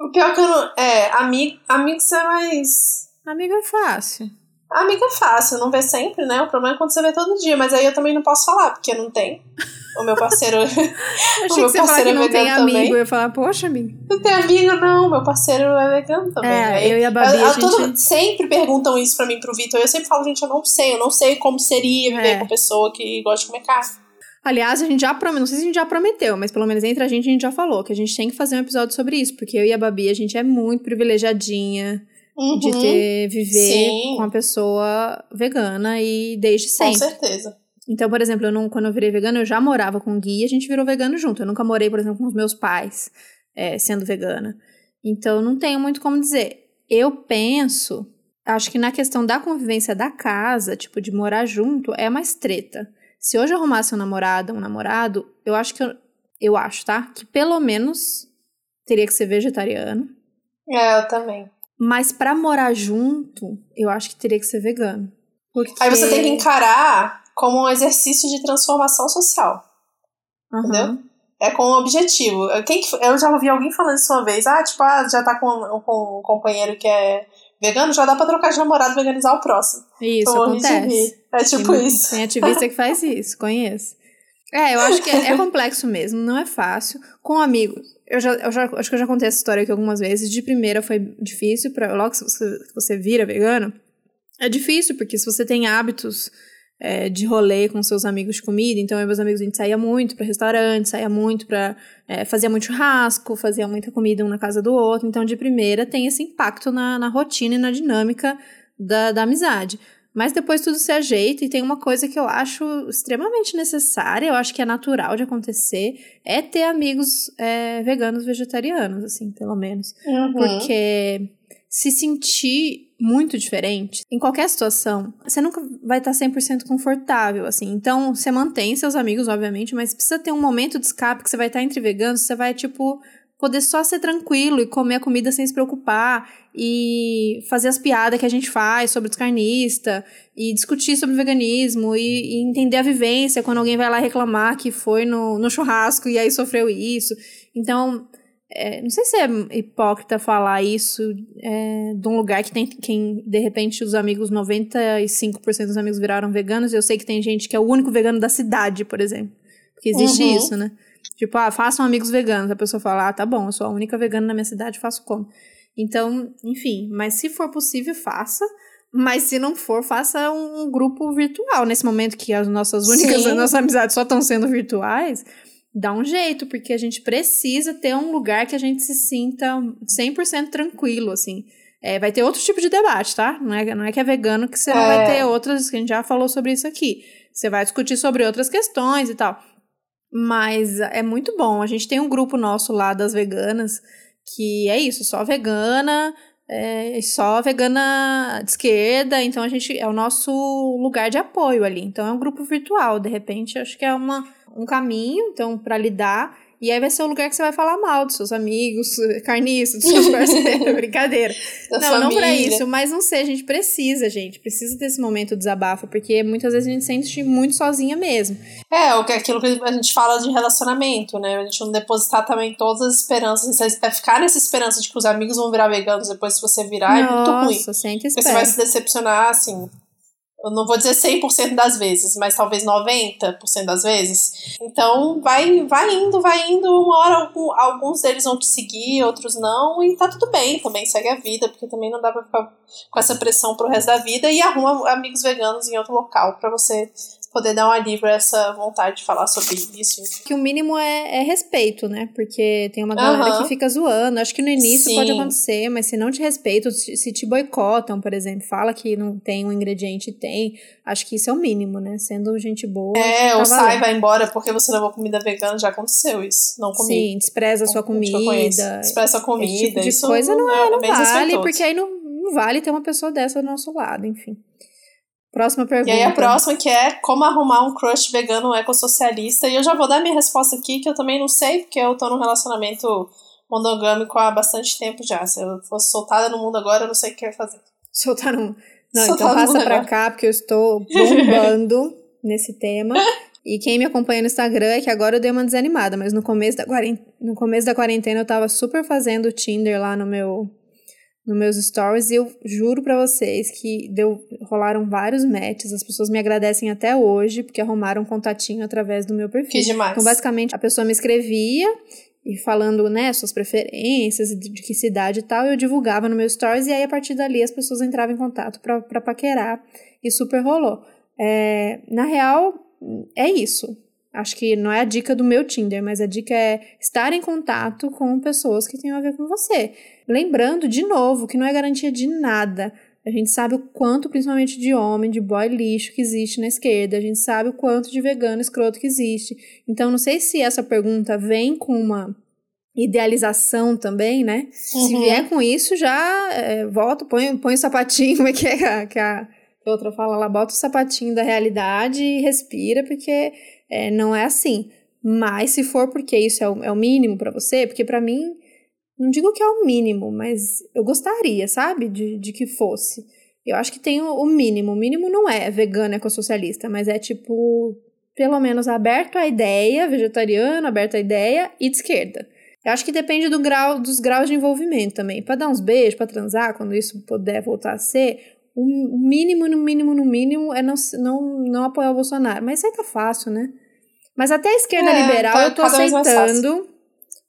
O pior que eu não. É, amigo, amigos é mais. Amigo é fácil. Amigo é fácil, não vê sempre, né? O problema é quando você vê todo dia, mas aí eu também não posso falar, porque não tem. O meu parceiro. Achei que você falar que não tem amigo. Também. Eu ia falar, poxa, amigo. Não tem amigo, não. Meu parceiro é vegano também. É, aí, eu e a Babi. Eu, a gente... todo, sempre perguntam isso pra mim, pro Vitor. Eu sempre falo, gente, eu não sei. Eu não sei como seria viver É. com pessoa que gosta de comer carne. Aliás, a gente já prometeu, não sei se a gente já prometeu, mas pelo menos entre a gente a gente já falou que a gente tem que fazer um episódio sobre isso, porque eu e a Babi, a gente é muito privilegiadinha Uhum, de ter, viver Sim. com uma pessoa vegana e desde Com sempre. certeza. Então, por exemplo, eu não, quando eu virei vegana, eu já morava com o Gui e a gente virou vegano junto. Eu nunca morei, por exemplo, com os meus pais é, sendo vegana. Então, não tenho muito como dizer. Eu penso, acho que na questão da convivência da casa, tipo, de morar junto, é mais treta. Se hoje eu arrumasse um namorado, um namorado, eu acho que eu, eu acho, tá? Que pelo menos teria que ser vegetariano. É, eu também. Mas pra morar junto, eu acho que teria que ser vegano. Porque... Aí você tem que encarar como um exercício de transformação social. Aham. entendeu? É com um objetivo. Quem que, eu já ouvi alguém falando isso uma vez. Ah, tipo, ah, já tá com, com um companheiro que é vegano, já dá pra trocar de namorado e veganizar o próximo. Isso, de acontece. É tipo tem, isso. Tem ativista que faz isso, conheço. É, eu acho que é, é complexo mesmo, não é fácil. Com amigos, eu já, eu já acho que eu já contei essa história aqui algumas vezes. De primeira foi difícil, pra, logo que você, você vira vegano, é difícil, porque se você tem hábitos é, de rolê com seus amigos de comida, então eu e meus amigos a gente saía muito pra restaurante, saía muito pra. É, fazia muito churrasco, fazia muita comida um na casa do outro. Então, de primeira, tem esse impacto na, na rotina e na dinâmica da, da amizade. Mas depois tudo se ajeita e tem uma coisa que eu acho extremamente necessária, eu acho que é natural de acontecer, é ter amigos é, veganos, vegetarianos, assim, pelo menos. Uhum. Porque se sentir muito diferente em qualquer situação, você nunca vai estar 100% confortável, assim. Então, você mantém seus amigos, obviamente, mas precisa ter um momento de escape que você vai estar entre veganos, você vai, tipo, poder só ser tranquilo e comer a comida sem se preocupar e fazer as piadas que a gente faz sobre os carnistas e discutir sobre veganismo e, e, entender a vivência quando alguém vai lá reclamar que foi no, no churrasco e aí sofreu isso. Então, é, não sei se é hipócrita falar isso é, de um lugar que tem quem, de repente, os amigos, 95% dos amigos viraram veganos. Eu sei que tem gente que é o único vegano da cidade, por exemplo. Porque existe uhum. isso, né? Tipo, ah, façam amigos veganos. A pessoa fala, ah, tá bom, eu sou a única vegana na minha cidade, faço como. Então, enfim, mas se for possível, faça. Mas se não for, faça um, grupo virtual. Nesse momento que as nossas únicas, as nossas amizades só estão sendo virtuais, dá um jeito, porque a gente precisa ter um lugar que a gente se sinta 100% tranquilo, assim. É, vai ter outro tipo de debate, tá? Não é, não é que é vegano que você é. não vai ter outras, que a gente já falou sobre isso aqui. Você vai discutir sobre outras questões e tal. Mas é muito bom. A gente tem um grupo nosso lá das veganas que é isso, só vegana, é, só vegana de esquerda, então a gente é o nosso lugar de apoio ali. Então é um grupo virtual, de repente acho que é uma, um caminho então para lidar e aí vai ser o lugar que você vai falar mal dos seus amigos, carniços, dos seus parceiros, brincadeira. Da não, família. não pra isso, mas não sei, a gente precisa, gente, precisa desse momento de desabafo, porque muitas vezes a gente sente muito sozinha mesmo. É, o que é aquilo que a gente fala de relacionamento, né? A gente não depositar também todas as esperanças, ficar nessa esperança de que os amigos vão virar veganos depois se você virar, Nossa, é muito ruim. Porque você vai se decepcionar, assim, eu não vou dizer 100% das vezes, mas talvez 90% das vezes. Então, vai, vai indo, vai indo. Uma hora alguns deles vão te seguir, outros não, e tá tudo bem, também segue a vida, porque também não dá pra ficar com essa pressão pro resto da vida. E arruma amigos veganos em outro local para você poder dar um alívio a essa vontade de falar sobre isso. Que o mínimo é, é respeito, né? Porque tem uma galera uhum. que fica zoando. Acho que no início Sim. pode acontecer, mas se não te respeitam, se te boicotam, por exemplo, fala que não tem um ingrediente e tem, acho que isso é o mínimo, né? Sendo gente boa. É, tá ou sai, vai embora porque você levou comida vegana, já aconteceu isso. Não comi. Sim, despreza a sua comida. Despreza a comida. Esse tipo de isso coisa não, é, não, é, não vale, porque aí não, não vale ter uma pessoa dessa do nosso lado, enfim. Próxima pergunta. E aí a próxima que é como arrumar um crush vegano ecossocialista. E eu já vou dar minha resposta aqui, que eu também não sei, porque eu tô num relacionamento monogâmico há bastante tempo já. Se eu fosse soltada no mundo agora, eu não sei o que ia fazer. Soltar no Não, então passa pra agora. cá, porque eu estou bombando nesse tema. E quem me acompanha no Instagram é que agora eu dei uma desanimada, mas no começo da, no começo da quarentena eu tava super fazendo Tinder lá no meu nos meus stories e eu juro para vocês que deu, rolaram vários matches, as pessoas me agradecem até hoje porque arrumaram um contatinho através do meu perfil. Que demais. Então, basicamente, a pessoa me escrevia e falando, né, suas preferências, de, que cidade e tal, eu divulgava no meu stories e aí a partir dali as pessoas entravam em contato para paquerar e super rolou. É, na real, é isso. Acho que não é a dica do meu Tinder, mas a dica é estar em contato com pessoas que tenham a ver com você. Lembrando, de novo, que não é garantia de nada. A gente sabe o quanto, principalmente de homem, de boy lixo que existe na esquerda. A gente sabe o quanto de vegano escroto que existe. Então, não sei se essa pergunta vem com uma idealização também, né? Uhum. Se vier com isso, já é, volta, põe, põe o sapatinho, como é que é que a, que a outra fala lá, bota o sapatinho da realidade e respira, porque é, não é assim. Mas se for porque isso é o, é o mínimo para você, porque para mim, não digo que é o mínimo, mas eu gostaria, sabe, de, de que fosse. Eu acho que tem o, o mínimo. O mínimo não é vegano ecossocialista, mas é tipo, pelo menos aberto à ideia, vegetariano, aberto à ideia e de esquerda. Eu acho que depende do grau, dos graus de envolvimento também. Para dar uns beijos, para transar, quando isso puder voltar a ser, o mínimo, no mínimo, no mínimo é não, não, não apoiar o Bolsonaro. Mas isso aí tá fácil, né? Mas até a esquerda é, liberal tá, eu tô aceitando,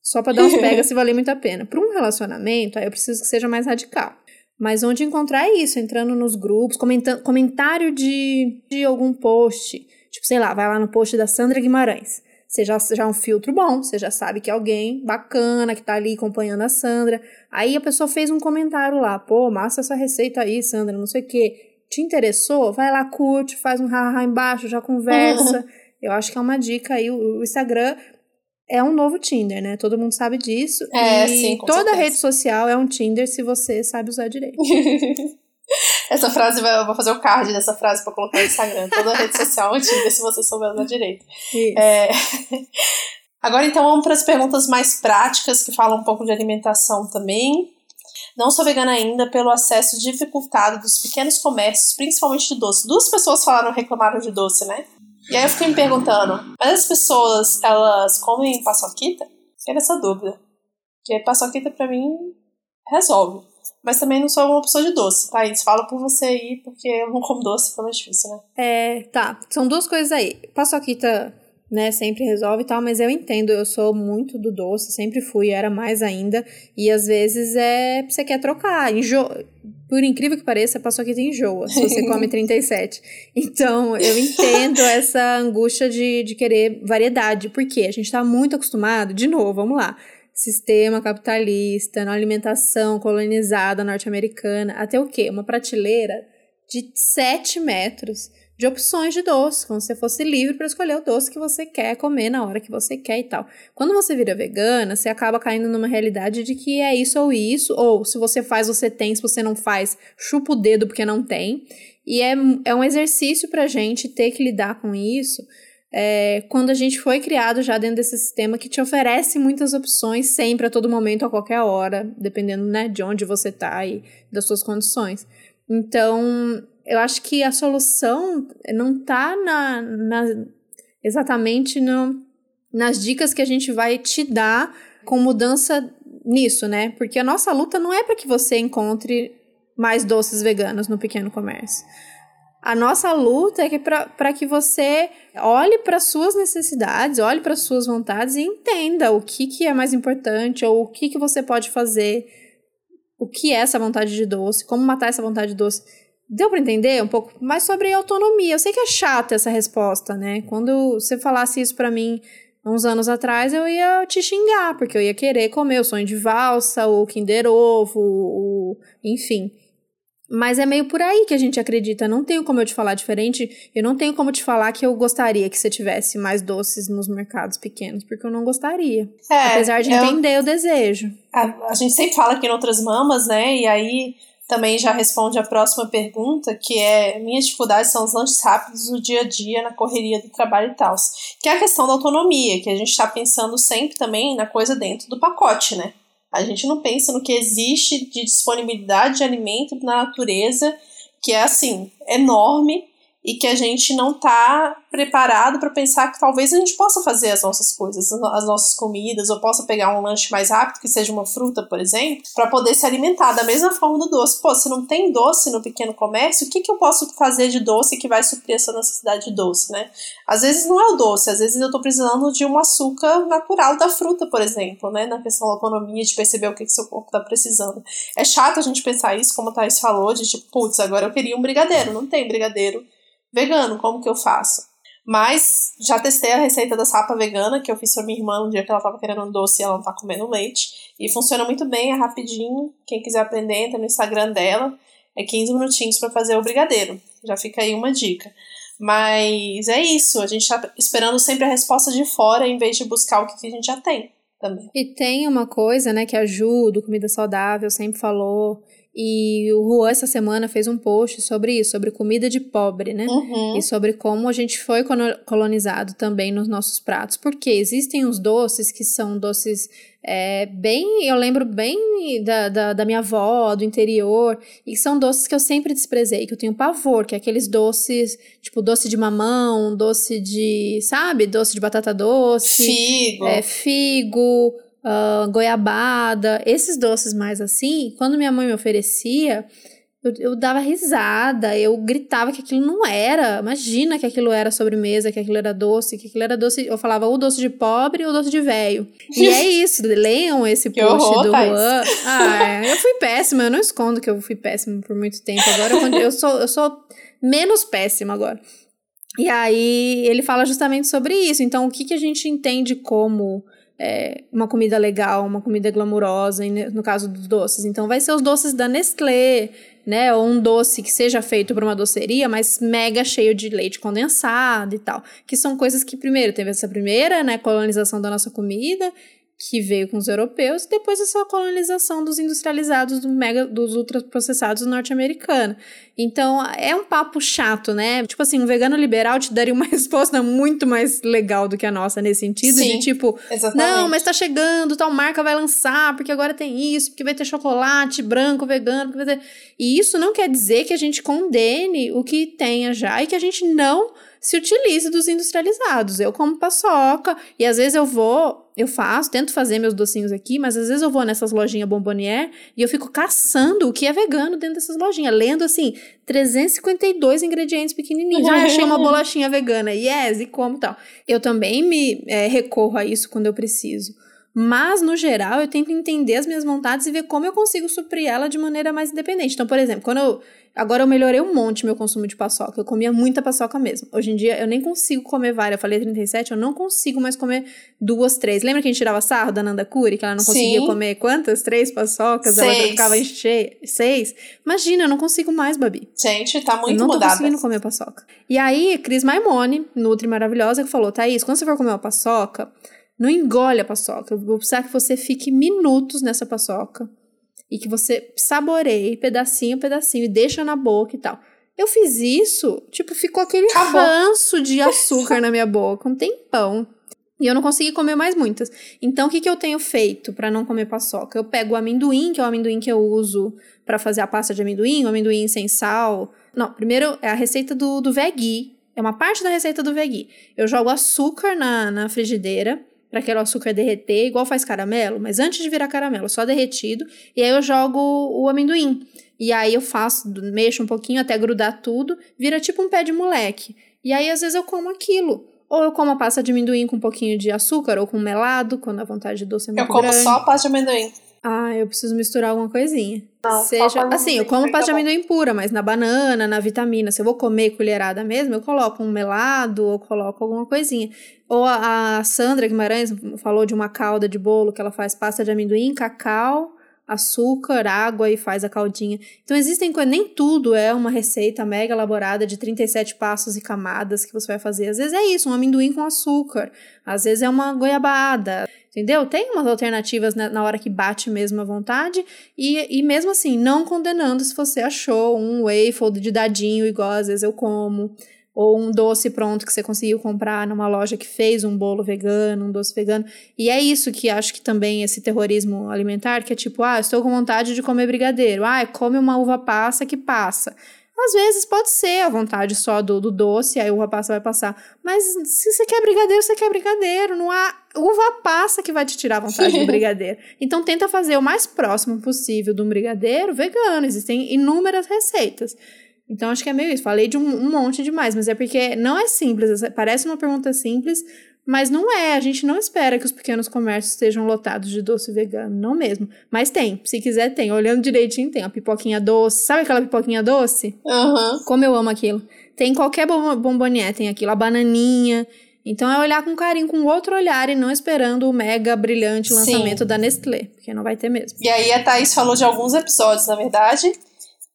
só para dar uns pegas se valer muito a pena. Para um relacionamento, aí eu preciso que seja mais radical. Mas onde encontrar é isso, entrando nos grupos, comentando, comentário de, de algum post. Tipo, sei lá, vai lá no post da Sandra Guimarães. Você já, já é um filtro bom, você já sabe que é alguém bacana que tá ali acompanhando a Sandra. Aí a pessoa fez um comentário lá, pô, massa essa receita aí, Sandra, não sei o quê te interessou, vai lá, curte, faz um haha embaixo, já conversa. Eu acho que é uma dica aí. O, o Instagram é um novo Tinder, né? Todo mundo sabe disso. É, e sim, toda certeza. rede social é um Tinder se você sabe usar direito. Essa frase, eu vou fazer o card dessa frase pra colocar no Instagram. Toda rede social é um Tinder se você souber usar direito. Isso. É. Agora, então, vamos para as perguntas mais práticas, que falam um pouco de alimentação também. Não sou vegana ainda pelo acesso dificultado dos pequenos comércios, principalmente de doce. Duas pessoas falaram, reclamaram de doce, né? E aí eu fiquei me perguntando, mas as pessoas, elas comem paçoquita? Fiquei nessa dúvida. Porque paçoquita, pra mim, resolve. Mas também não sou uma pessoa de doce, Thaís. Fala por você aí, porque eu não como doce, fica mais difícil, né? É, tá. São duas coisas aí. Paçoquita, né, sempre resolve e tal, mas eu entendo, eu sou muito do doce, sempre fui, era mais ainda. E às vezes é. Você quer trocar. Enjo... Por incrível que pareça, a paçoquita enjoa se você come 37. Então, eu entendo essa angústia de, de querer variedade, porque a gente tá muito acostumado, de novo, vamos lá. Sistema capitalista, na alimentação colonizada norte-americana, até o quê? Uma prateleira de 7 metros de opções de doce, como se fosse livre para escolher o doce que você quer comer na hora que você quer e tal. Quando você vira vegana, você acaba caindo numa realidade de que é isso ou isso, ou se você faz, você tem, se você não faz, chupa o dedo porque não tem. E é, é um exercício pra gente ter que lidar com isso. É, quando a gente foi criado já dentro desse sistema que te oferece muitas opções sempre, a todo momento, a qualquer hora, dependendo né, de onde você tá e das suas condições. Então, eu acho que a solução não tá na, na exatamente no, nas dicas que a gente vai te dar com mudança nisso, né? Porque a nossa luta não é para que você encontre mais doces veganos no pequeno comércio. A nossa luta é para que você olhe para suas necessidades, olhe para suas vontades e entenda o que, que é mais importante ou o que, que você pode fazer, o que é essa vontade de doce, como matar essa vontade de doce. Deu para entender um pouco mais sobre autonomia? Eu sei que é chata essa resposta, né? Quando você falasse isso para mim uns anos atrás, eu ia te xingar, porque eu ia querer comer o sonho de valsa, o Kinder Ovo, o... enfim. Mas é meio por aí que a gente acredita. Não tenho como eu te falar diferente. Eu não tenho como te falar que eu gostaria que você tivesse mais doces nos mercados pequenos, porque eu não gostaria. É, Apesar de eu- entender o desejo. A, a gente sempre fala aqui em outras mamas, né? E aí também já responde a próxima pergunta, que é minhas dificuldades são os lanches rápidos do dia a dia, na correria do trabalho e tal. Que é a questão da autonomia, que a gente está pensando sempre também na coisa dentro do pacote, né? A gente não pensa no que existe de disponibilidade de alimento na natureza, que é assim, enorme, e que a gente não está preparado para pensar que talvez a gente possa fazer as nossas coisas, as nossas comidas, ou possa pegar um lanche mais rápido, que seja uma fruta, por exemplo, para poder se alimentar. Da mesma forma do doce. Pô, se não tem doce no pequeno comércio, o que, que eu posso fazer de doce que vai suprir essa necessidade de doce, né? Às vezes não é o doce, às vezes eu estou precisando de um açúcar natural da fruta, por exemplo, né? Na questão da autonomia, de perceber o que, que seu corpo está precisando. É chato a gente pensar isso, como a Thais falou, de tipo, putz, agora eu queria um brigadeiro, não tem brigadeiro vegano, como que eu faço? Mas já testei a receita da sapa vegana que eu fiz pra minha irmã um dia que ela tava querendo um doce e ela não tá comendo leite. E funciona muito bem, é rapidinho. Quem quiser aprender, entra no Instagram dela. É 15 minutinhos para fazer o brigadeiro. Já fica aí uma dica. Mas é isso, a gente tá esperando sempre a resposta de fora em vez de buscar o que a gente já tem também. E tem uma coisa, né, que ajuda, comida saudável, sempre falou. E o Juan, essa semana, fez um post sobre isso, sobre comida de pobre, né? Uhum. E sobre como a gente foi colo- colonizado também nos nossos pratos. Porque existem uns doces que são doces é, bem. Eu lembro bem da, da, da minha avó, do interior, e que são doces que eu sempre desprezei, que eu tenho pavor, que é aqueles doces, tipo doce de mamão, doce de. Sabe? Doce de batata doce. Figo. É, figo, ah, goiabada, esses doces mais assim, quando minha mãe me oferecia, eu, eu dava risada, eu gritava que aquilo não era. Imagina que aquilo era sobremesa, que aquilo era doce, que aquilo era doce. Eu falava ou doce de pobre ou doce de velho. E é isso, leiam esse Que post horror, do. Juan. Ah, é, eu fui péssima, eu não escondo que eu fui péssima por muito tempo. Agora eu, eu sou, eu sou menos péssima agora. E aí ele fala justamente sobre isso. Então, o que, que a gente entende como é, uma comida legal, uma comida glamurosa, no caso dos doces? Então, vai ser os doces da Nestlé, né? Ou um doce que seja feito para uma doceria, mas mega cheio de leite condensado e tal. Que são coisas que, primeiro, teve essa primeira, né, colonização da nossa comida, que veio com os europeus, e depois essa colonização dos industrializados do mega, dos ultraprocessados norte-americanos. Então, é um papo chato, né? Tipo assim, um vegano liberal te daria uma resposta muito mais legal do que a nossa nesse sentido, Sim, de tipo, exatamente. não, mas tá chegando, tal marca vai lançar, porque agora tem isso, porque vai ter chocolate branco, vegano, porque vai ter... E isso não quer dizer que a gente condene o que tenha já e que a gente não se utilize dos industrializados. Eu como paçoca e às vezes eu vou, eu faço, tento fazer meus docinhos aqui, mas às vezes eu vou nessas lojinhas Bombonier e eu fico caçando o que é vegano dentro dessas lojinhas, lendo assim, 352 ingredientes pequenininhos. Ah, achei uma bolachinha vegana, yes, e como tal. Eu também me é, recorro a isso quando eu preciso. Mas, no geral, eu tento entender as minhas vontades e ver como eu consigo suprir ela de maneira mais independente. Então, por exemplo, quando eu Agora eu melhorei um monte meu consumo de paçoca. Eu comia muita paçoca mesmo. Hoje em dia eu nem consigo comer várias. Eu falei 37, eu não consigo mais comer duas, três. Lembra que a gente tirava sarro da Nanda Curi? Que ela não conseguia Sim. comer quantas? Três paçocas? Ela já Seis. ficava cheia. Seis? Imagina, eu não consigo mais, Babi. Gente, tá eu muito não tô mudada. conseguindo comer paçoca. E aí, Cris Maimone, Nutri Maravilhosa, que falou: Thaís, quando você for comer uma paçoca, não engole a paçoca. Eu vou precisar que você fique minutos nessa paçoca. E que você saboreie pedacinho pedacinho e deixa na boca e tal. Eu fiz isso, tipo, ficou aquele Acabou. ranço de açúcar na minha boca, um tempão. E eu não consegui comer mais muitas. Então, o que, que eu tenho feito para não comer paçoca? Eu pego o amendoim, que é o amendoim que eu uso para fazer a pasta de amendoim, o amendoim sem sal. Não, primeiro é a receita do, do veggie. É uma parte da receita do veggie. Eu jogo açúcar na, na frigideira para aquele açúcar derreter, igual faz caramelo, mas antes de virar caramelo, só derretido. E aí eu jogo o amendoim. E aí eu faço, mexo um pouquinho até grudar tudo, vira tipo um pé de moleque. E aí às vezes eu como aquilo. Ou eu como a pasta de amendoim com um pouquinho de açúcar, ou com melado, quando a vontade de doce é muito Eu como grande. só pasta de amendoim. Ah, eu preciso misturar alguma coisinha. Não, Seja, assim, eu como pasta de amendoim pura, mas na banana, na vitamina, se eu vou comer colherada mesmo, eu coloco um melado ou coloco alguma coisinha. Ou a, a Sandra Guimarães falou de uma calda de bolo que ela faz pasta de amendoim, cacau, açúcar, água e faz a caldinha. Então existem coisas, nem tudo é uma receita mega elaborada de 37 passos e camadas que você vai fazer. Às vezes é isso, um amendoim com açúcar. Às vezes é uma goiabada. Entendeu? Tem umas alternativas na, na hora que bate mesmo à vontade. E, e mesmo assim, não condenando se você achou um waffle de dadinho, igual às vezes eu como. Ou um doce pronto que você conseguiu comprar numa loja que fez um bolo vegano, um doce vegano. E é isso que acho que também esse terrorismo alimentar, que é tipo, ah, estou com vontade de comer brigadeiro. Ah, come uma uva passa que passa. Às vezes pode ser a vontade só do, do doce, aí uva passa vai passar. Mas se você quer brigadeiro, você quer brigadeiro. Não há uva passa que vai te tirar a vontade do brigadeiro. Então tenta fazer o mais próximo possível de um brigadeiro vegano. Existem inúmeras receitas. Então acho que é meio isso. Falei de um, um monte demais, mas é porque não é simples. Parece uma pergunta simples, mas não é. A gente não espera que os pequenos comércios estejam lotados de doce vegano, não mesmo. Mas tem, se quiser tem. Olhando direitinho tem a pipoquinha doce. Sabe aquela pipoquinha doce? Aham. Como eu amo aquilo. Tem em qualquer bom- bombonier, tem aquilo, a bananinha. Então é olhar com carinho, com outro olhar e não esperando o mega brilhante Sim. lançamento da Nestlé, porque não vai ter mesmo. E aí a Thaís falou de alguns episódios, na verdade,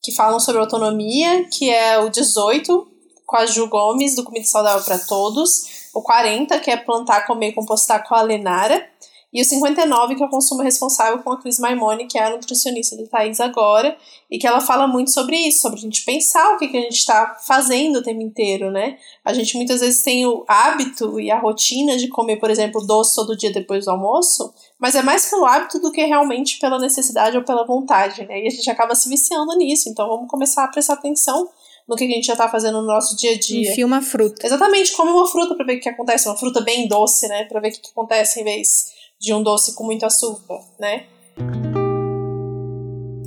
que falam sobre autonomia, que é o 18, com a Ju Gomes, do Comida Saudável para Todos, o 40, que é plantar, comer e compostar com a Lenara, e o 59, que é o consumo responsável com a Cris Maimone, que é a nutricionista do Thaís agora, e que ela fala muito sobre isso, sobre a gente pensar o que, que a gente está fazendo o tempo inteiro, né? A gente muitas vezes tem o hábito e a rotina de comer, por exemplo, doce todo dia depois do almoço, mas é mais pelo hábito do que realmente pela necessidade ou pela vontade, né? E a gente acaba se viciando nisso. Então vamos começar a prestar atenção no que a gente já tá fazendo no nosso dia a dia. Enfia uma fruta. Exatamente, come uma fruta pra ver o que acontece, uma fruta bem doce, né? Pra ver o que que acontece em vez de um doce com muito açúcar, né?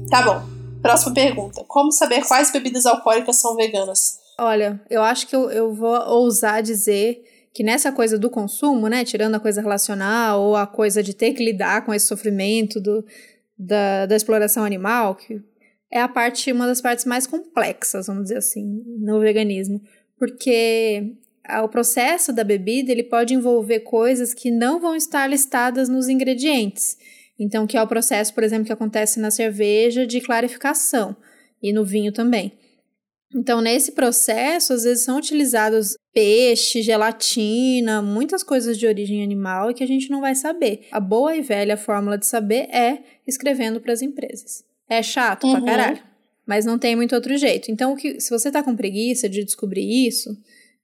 Tá bom. Próxima pergunta. Como saber quais bebidas alcoólicas são veganas? Olha, eu acho que eu, eu vou ousar dizer que nessa coisa do consumo, né, tirando a coisa relacional ou a coisa de ter que lidar com esse sofrimento do, da, da exploração animal, que é a parte, uma das partes mais complexas, vamos dizer assim, no veganismo, porque o processo da bebida ele pode envolver coisas que não vão estar listadas nos ingredientes. Então, que é o processo, por exemplo, que acontece na cerveja de clarificação. e no vinho também. Então, nesse processo, às vezes são utilizados peixe, gelatina, muitas coisas de origem animal e que a gente não vai saber. A boa e velha fórmula de saber é escrevendo para as empresas. É chato uhum. pra caralho, mas não tem muito outro jeito. Então, que, se você tá com preguiça de descobrir isso,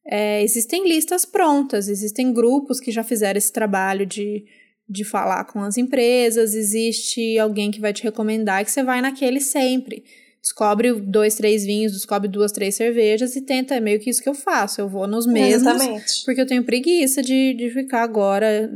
é, existem listas prontas, existem grupos que já fizeram esse trabalho de, de falar com as empresas, existe alguém que vai te recomendar que você vai naquele sempre descobre dois, três vinhos, descobre duas, três cervejas e tenta, é meio que isso que eu faço. Eu vou nos mesmos. Exatamente. Porque eu tenho preguiça de, de ficar agora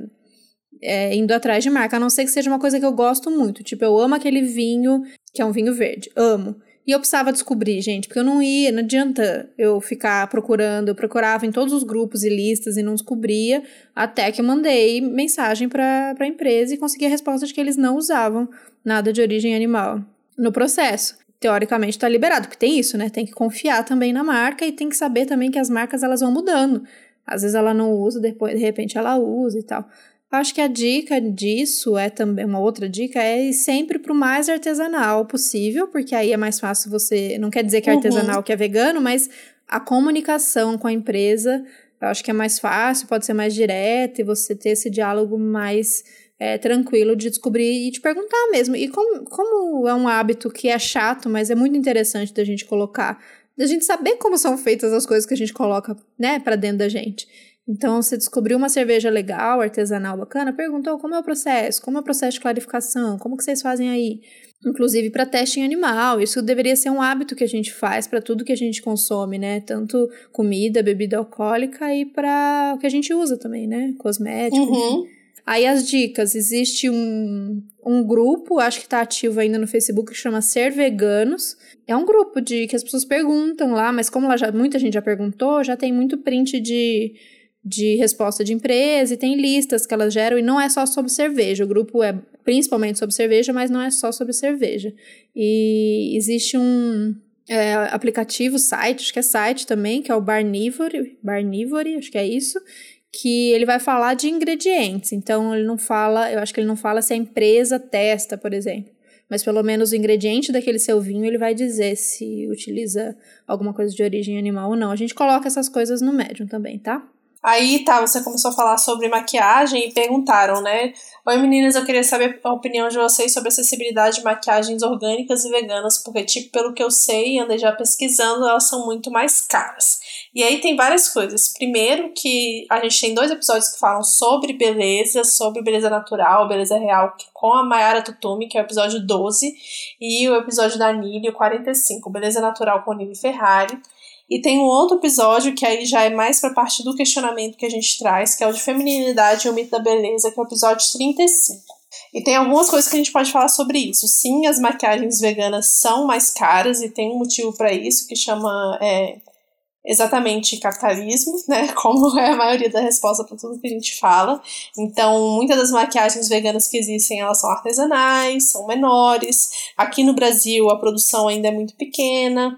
é, indo atrás de marca, a não ser que seja uma coisa que eu gosto muito. Tipo, eu amo aquele vinho, que é um vinho verde. Amo. E eu precisava descobrir, gente, porque eu não ia, não adianta eu ficar procurando. Eu procurava em todos os grupos e listas e não descobria, até que eu mandei mensagem para a empresa e consegui a resposta de que eles não usavam nada de origem animal no processo teoricamente está liberado, porque tem isso, né? Tem que confiar também na marca e tem que saber também que as marcas elas vão mudando. Às vezes ela não usa, depois de repente ela usa e tal. Acho que a dica disso é também uma outra dica é ir sempre para o mais artesanal possível, porque aí é mais fácil você. Não quer dizer que é uhum. artesanal uhum. que é vegano, mas a comunicação com a empresa eu acho que é mais fácil, pode ser mais direto e você ter esse diálogo mais é, tranquilo de descobrir e te perguntar mesmo. E como, como é um hábito que é chato, mas é muito interessante da gente colocar, da gente saber como são feitas as coisas que a gente coloca, né, para dentro da gente. Então, você descobriu uma cerveja legal, artesanal, bacana, perguntou como é o processo, como é o processo de clarificação, como que vocês fazem aí? Inclusive para teste em animal, isso deveria ser um hábito que a gente faz para tudo que a gente consome, né? Tanto comida, bebida alcoólica e para o que a gente usa também, né? Cosmético, uhum. Aí as dicas, existe um, um grupo, acho que está ativo ainda no Facebook, que chama Ser Veganos. É um grupo de que as pessoas perguntam lá, mas como lá já, muita gente já perguntou, já tem muito print de, de resposta de empresa e tem listas que elas geram e não é só sobre cerveja. O grupo é principalmente sobre cerveja, mas não é só sobre cerveja. E existe um é, aplicativo, site, acho que é site também, que é o Barnivore, Barnivore, acho que é isso, que ele vai falar de ingredientes. Então, ele não fala, eu acho que ele não fala se a empresa testa, por exemplo. Mas pelo menos o ingrediente daquele seu vinho ele vai dizer se utiliza alguma coisa de origem animal ou não. A gente coloca essas coisas no médium também, tá? Aí tá, você começou a falar sobre maquiagem e perguntaram, né? Oi meninas, eu queria saber a opinião de vocês sobre acessibilidade de maquiagens orgânicas e veganas, porque, tipo, pelo que eu sei e andei já pesquisando, elas são muito mais caras. E aí tem várias coisas. Primeiro, que a gente tem dois episódios que falam sobre beleza, sobre beleza natural, beleza real, com a Mayara Tutumi, que é o episódio 12, e o episódio da Nili, o 45, Beleza Natural com Nili Ferrari. E tem um outro episódio que aí já é mais para parte do questionamento que a gente traz, que é o de feminilidade e o mito da beleza, que é o episódio 35. E tem algumas coisas que a gente pode falar sobre isso. Sim, as maquiagens veganas são mais caras e tem um motivo para isso que chama é, exatamente capitalismo, né? Como é a maioria da resposta para tudo que a gente fala. Então, muitas das maquiagens veganas que existem, elas são artesanais, são menores. Aqui no Brasil, a produção ainda é muito pequena.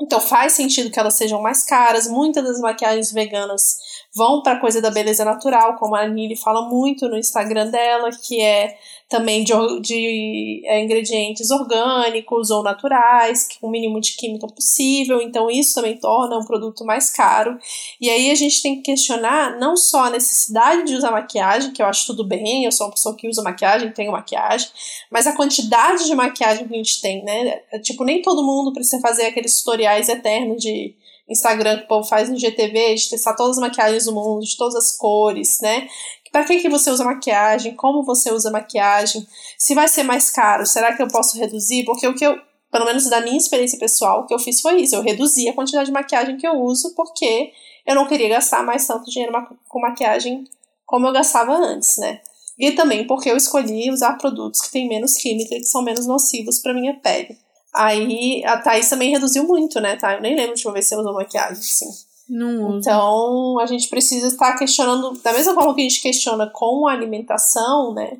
Então faz sentido que elas sejam mais caras. Muitas das maquiagens veganas vão para coisa da beleza natural, como a Nili fala muito no Instagram dela, que é também de, de é, ingredientes orgânicos ou naturais, com o mínimo de química possível, então isso também torna um produto mais caro. E aí a gente tem que questionar não só a necessidade de usar maquiagem, que eu acho tudo bem, eu sou uma pessoa que usa maquiagem, tenho maquiagem, mas a quantidade de maquiagem que a gente tem, né? É, tipo, nem todo mundo precisa fazer aqueles tutoriais eternos de Instagram que o povo faz no GTV, de testar todas as maquiagens do mundo, de todas as cores, né? Para que, que você usa maquiagem? Como você usa maquiagem? Se vai ser mais caro, será que eu posso reduzir? Porque o que eu, pelo menos da minha experiência pessoal, o que eu fiz foi isso. Eu reduzi a quantidade de maquiagem que eu uso porque eu não queria gastar mais tanto dinheiro com maquiagem como eu gastava antes, né? E também porque eu escolhi usar produtos que têm menos química e que são menos nocivos para minha pele. Aí a Thaís também reduziu muito, né, tá? Eu nem lembro de uma vez se você usou maquiagem, sim. Não. Então, a gente precisa estar questionando, da mesma forma que a gente questiona com a alimentação, né?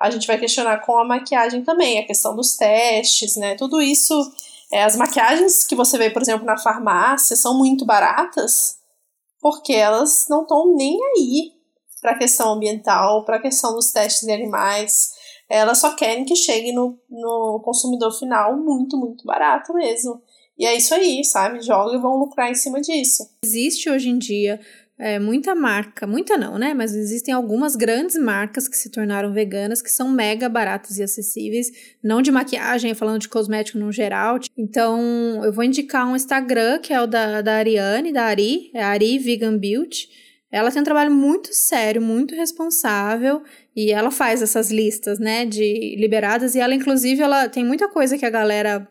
A gente vai questionar com a maquiagem também, a questão dos testes, né? Tudo isso, é, as maquiagens que você vê, por exemplo, na farmácia, são muito baratas, porque elas não estão nem aí para a questão ambiental, para a questão dos testes de animais. elas só querem que chegue no, no consumidor final muito, muito barato mesmo. E é isso aí, sabe? Jogam e vão lucrar em cima disso. Existe hoje em dia é, muita marca, muita não, né? Mas existem algumas grandes marcas que se tornaram veganas que são mega baratas e acessíveis, não de maquiagem, falando de cosmético no geral. Então, eu vou indicar um Instagram que é o da, da Ariane, da Ari, é Ari Vegan Beauty. Ela tem um trabalho muito sério, muito responsável e ela faz essas listas, né, de liberadas e ela inclusive ela tem muita coisa que a galera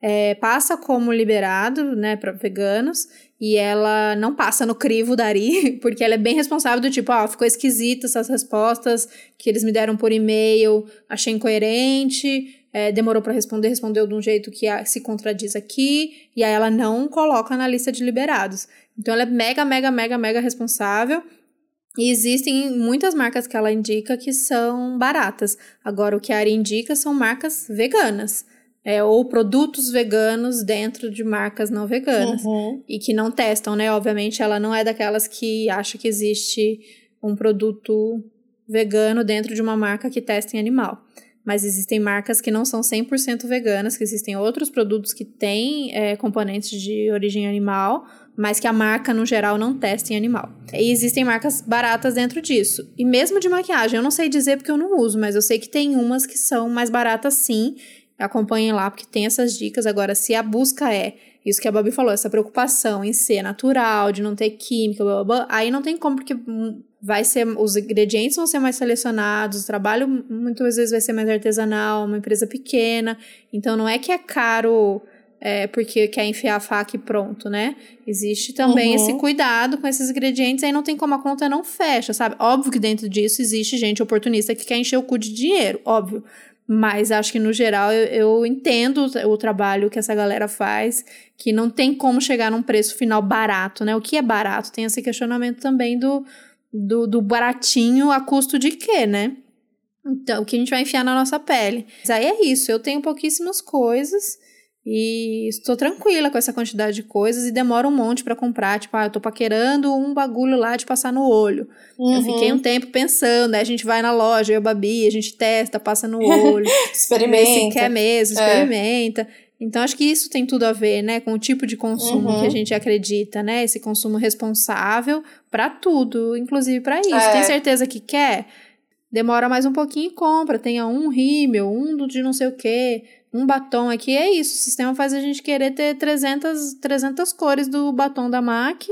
é, passa como liberado, né, para veganos, e ela não passa no crivo da Ari, porque ela é bem responsável do tipo, ah, ficou esquisita essas respostas que eles me deram por e-mail, achei incoerente, é, demorou para responder, respondeu de um jeito que se contradiz aqui, e aí ela não coloca na lista de liberados. Então ela é mega, mega, mega, mega responsável. E existem muitas marcas que ela indica que são baratas. Agora, o que a Ari indica são marcas veganas é, ou produtos veganos dentro de marcas não veganas uhum. e que não testam, né? Obviamente, ela não é daquelas que acha que existe um produto vegano dentro de uma marca que testa em animal. Mas existem marcas que não são 100% veganas, que existem outros produtos que têm é, componentes de origem animal, mas que a marca, no geral, não testa em animal. E existem marcas baratas dentro disso. E mesmo de maquiagem, eu não sei dizer porque eu não uso, mas eu sei que tem umas que são mais baratas sim, acompanhem lá, porque tem essas dicas. Agora, se a busca é isso que a Babi falou, essa preocupação em ser natural, de não ter química, blá, blá, blá, aí não tem como, porque vai ser, os ingredientes vão ser mais selecionados, o trabalho muitas vezes vai ser mais artesanal, uma empresa pequena, então não é que é caro é, porque quer enfiar a faca e pronto, né? Existe também uhum. esse cuidado com esses ingredientes, aí não tem como a conta não fecha, sabe? Óbvio que dentro disso existe gente oportunista que quer encher o cu de dinheiro, óbvio. Mas acho que no geral eu, eu entendo o trabalho que essa galera faz, que não tem como chegar num preço final barato, né? O que é barato? Tem esse questionamento também do, do, do baratinho a custo de quê, né? Então, o que a gente vai enfiar na nossa pele. Mas aí é isso, eu tenho pouquíssimas coisas e estou tranquila com essa quantidade de coisas e demora um monte para comprar. Tipo, ah, eu tô paquerando um bagulho lá de passar no olho. Uhum. Eu fiquei um tempo pensando, aí a gente vai na loja, eu Babi, a gente testa, passa no olho. experimenta. Se quer mesmo, é. experimenta. É. Então, acho que isso tem tudo a ver, né, com o tipo de consumo uhum. que a gente acredita, né? Esse consumo responsável para tudo, inclusive para isso. É. Tem certeza que quer? Demora mais um pouquinho e compra. Tenha um rímel, um de não sei o quê um batom aqui é isso. O sistema faz a gente querer ter 300, 300 cores do batom da MAC,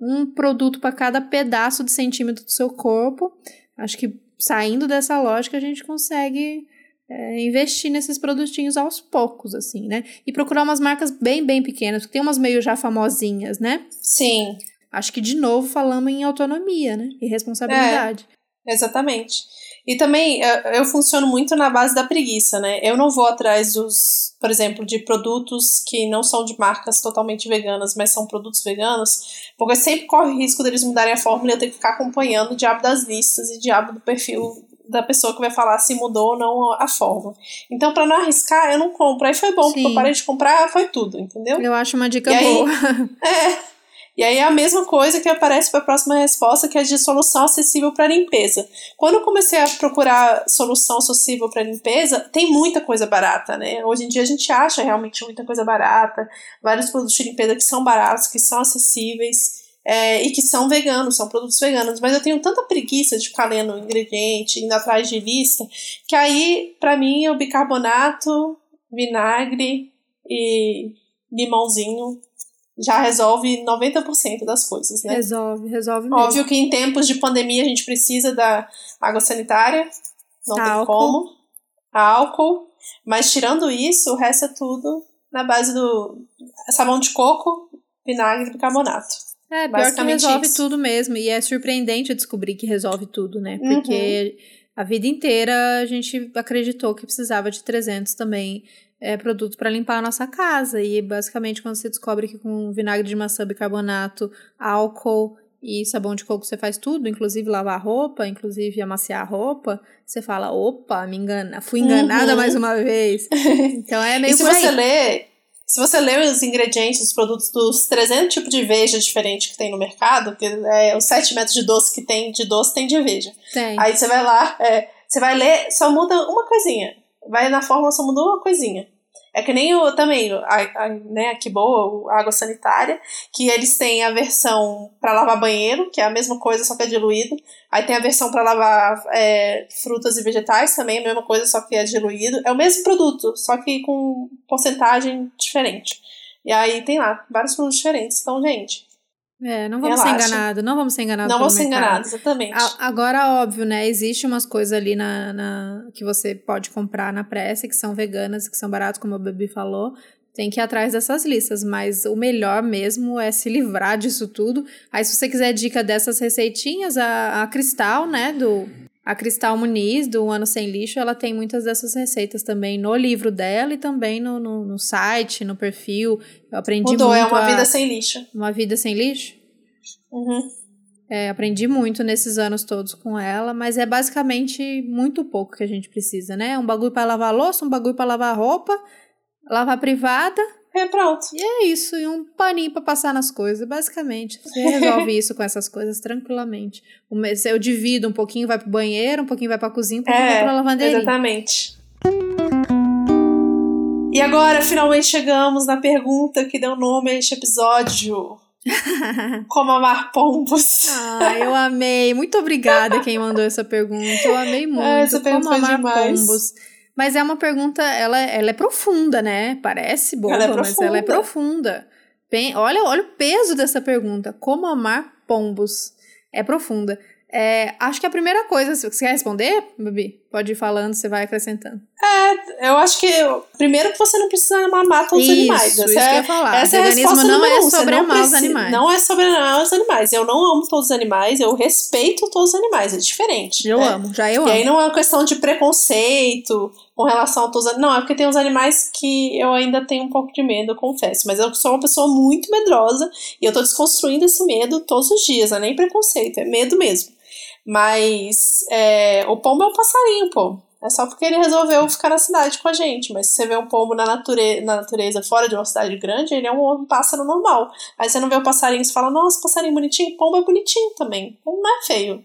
um produto para cada pedaço de centímetro do seu corpo. Acho que saindo dessa lógica a gente consegue é, investir nesses produtinhos aos poucos, assim, né? E procurar umas marcas bem, bem pequenas, porque tem umas meio já famosinhas, né? Sim. Acho que de novo falamos em autonomia, né? E responsabilidade. É, exatamente. E também eu funciono muito na base da preguiça, né? Eu não vou atrás dos, por exemplo, de produtos que não são de marcas totalmente veganas, mas são produtos veganos, porque sempre corre o risco deles mudarem a fórmula e eu ter que ficar acompanhando o diabo das listas e o diabo do perfil da pessoa que vai falar se mudou ou não a forma. Então, para não arriscar, eu não compro. Aí foi bom, Sim. porque eu parei de comprar, foi tudo, entendeu? Eu acho uma dica e boa. Aí, é. E aí é a mesma coisa que aparece para a próxima resposta, que é de solução acessível para limpeza. Quando eu comecei a procurar solução acessível para limpeza, tem muita coisa barata, né? Hoje em dia a gente acha realmente muita coisa barata, vários produtos de limpeza que são baratos, que são acessíveis. É, e que são veganos, são produtos veganos, mas eu tenho tanta preguiça de ficar lendo ingrediente, indo atrás de lista, que aí, para mim, o bicarbonato, vinagre e limãozinho já resolve 90% das coisas, né? Resolve, resolve mesmo. Óbvio que em tempos de pandemia a gente precisa da água sanitária, não álcool. tem como. Álcool. Mas tirando isso, o resto é tudo na base do sabão de coco, vinagre e bicarbonato. É, pior que resolve isso. tudo mesmo. E é surpreendente descobrir que resolve tudo, né? Porque uhum. a vida inteira a gente acreditou que precisava de 300 também é, produto para limpar a nossa casa. E basicamente, quando você descobre que com vinagre de maçã, bicarbonato, álcool e sabão de coco você faz tudo, inclusive lavar roupa, inclusive amaciar a roupa, você fala, opa, me engana, fui enganada uhum. mais uma vez. Então é meio e se você lê, se você lê os ingredientes, os produtos dos 300 tipos de veja diferentes que tem no mercado, que é os 7 metros de doce que tem de doce tem de veja. Tem. Aí você vai lá, é, Você vai ler, só muda uma coisinha. Vai na fórmula, só muda uma coisinha. É que nem o também, a, a, né, que boa, a água sanitária, que eles têm a versão para lavar banheiro, que é a mesma coisa, só que é diluído. Aí tem a versão para lavar é, frutas e vegetais, também a mesma coisa, só que é diluído. É o mesmo produto, só que com porcentagem diferente. E aí tem lá vários produtos diferentes. Então, gente, é, não vamos Relaxa. ser enganados, não vamos ser enganados. Não vamos ser enganados, exatamente. agora, óbvio, né? Existe umas coisas ali na, na, que você pode comprar na pressa, que são veganas, que são baratas, como a Baby falou. Tem que ir atrás dessas listas, mas o melhor mesmo é se livrar disso tudo. Aí, se você quiser dica dessas receitinhas, a, a Cristal, né, do a Cristal Muniz, do Ano Sem Lixo, ela tem muitas dessas receitas também no livro dela e também no, no, no site, no perfil. Eu aprendi Mudou, muito. é uma a... vida sem lixo. Uma vida sem lixo? Uhum. É, aprendi muito nesses anos todos com ela, mas é basicamente muito pouco que a gente precisa, né? Um bagulho para lavar louça, um bagulho para lavar roupa, lavar privada é, pronto. E é isso, e um paninho para passar nas coisas, basicamente. Você resolve isso com essas coisas tranquilamente. Eu divido um pouquinho vai pro banheiro, um pouquinho vai pra cozinha, um pouquinho é, vai pra lavanderia. Exatamente. E agora, finalmente chegamos na pergunta que deu nome a este episódio. Como amar pombos. Ah, eu amei. Muito obrigada quem mandou essa pergunta. Eu amei muito. Ah, essa Como amar demais. pombos. Mas é uma pergunta, ela, ela é profunda, né? Parece boba, ela é mas ela é profunda. Bem, olha, olha o peso dessa pergunta. Como amar pombos? É profunda. É, acho que a primeira coisa, você quer responder, Babi? Pode ir falando, você vai acrescentando. É, eu acho que primeiro que você não precisa mamar todos isso, os animais. Essa isso é, que eu ia falar. Essa o é veganismo não é sobre não amar os animais. Não é sobre amar os animais. Eu não amo todos os animais, eu respeito todos os animais, é diferente. Eu né? amo, já eu e amo. E aí não é uma questão de preconceito com relação a todos os Não, é porque tem uns animais que eu ainda tenho um pouco de medo, eu confesso. Mas eu sou uma pessoa muito medrosa e eu tô desconstruindo esse medo todos os dias, não é nem preconceito, é medo mesmo. Mas é, o pombo é um passarinho, pô. É só porque ele resolveu ficar na cidade com a gente. Mas se você vê um pombo na, nature na natureza, fora de uma cidade grande, ele é um, um pássaro normal. Aí você não vê o passarinho e fala, nossa, passarinho bonitinho. Pombo é bonitinho também. Pombo não é feio.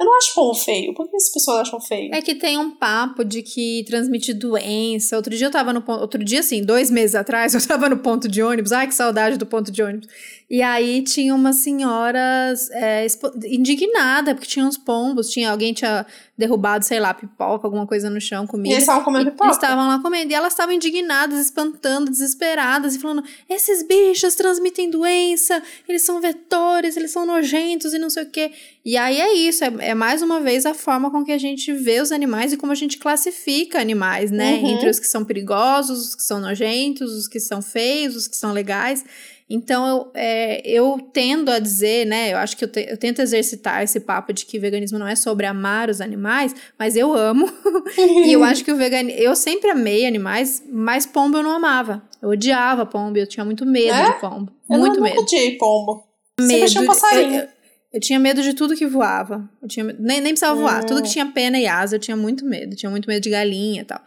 Eu não acho pombo feio. Por que as pessoas acham feio? É que tem um papo de que transmite doença. Outro dia eu tava no ponto. Outro dia, assim, dois meses atrás, eu tava no ponto de ônibus. Ai, que saudade do ponto de ônibus. E aí tinha umas senhoras é, indignadas, porque tinha uns pombos, tinha alguém tinha derrubado, sei lá, pipoca, alguma coisa no chão, comida. E eles estavam comendo pipoca? Eles estavam lá comendo. E elas estavam indignadas, espantando, desesperadas, e falando: esses bichos transmitem doença, eles são vetores, eles são nojentos e não sei o quê. E aí é isso, é, é mais uma vez a forma com que a gente vê os animais e como a gente classifica animais, né? Uhum. Entre os que são perigosos, os que são nojentos, os que são feios, os que são legais. Então, eu, é, eu tendo a dizer, né? Eu acho que eu, te, eu, tento exercitar esse papo de que veganismo não é sobre amar os animais, mas eu amo. e eu acho que o veganismo. Eu sempre amei animais, mas pombo eu não amava. Eu odiava pombo, eu tinha muito medo é? de pombo. Eu muito não, medo. Eu odiei pombo. Medo. Você um passarinho. Eu, eu, eu, tinha medo de tudo que voava. Eu tinha, nem, nem precisava hum. voar. Tudo que hum. tinha pena e asa, eu tinha muito medo. Eu tinha muito medo de galinha e tal.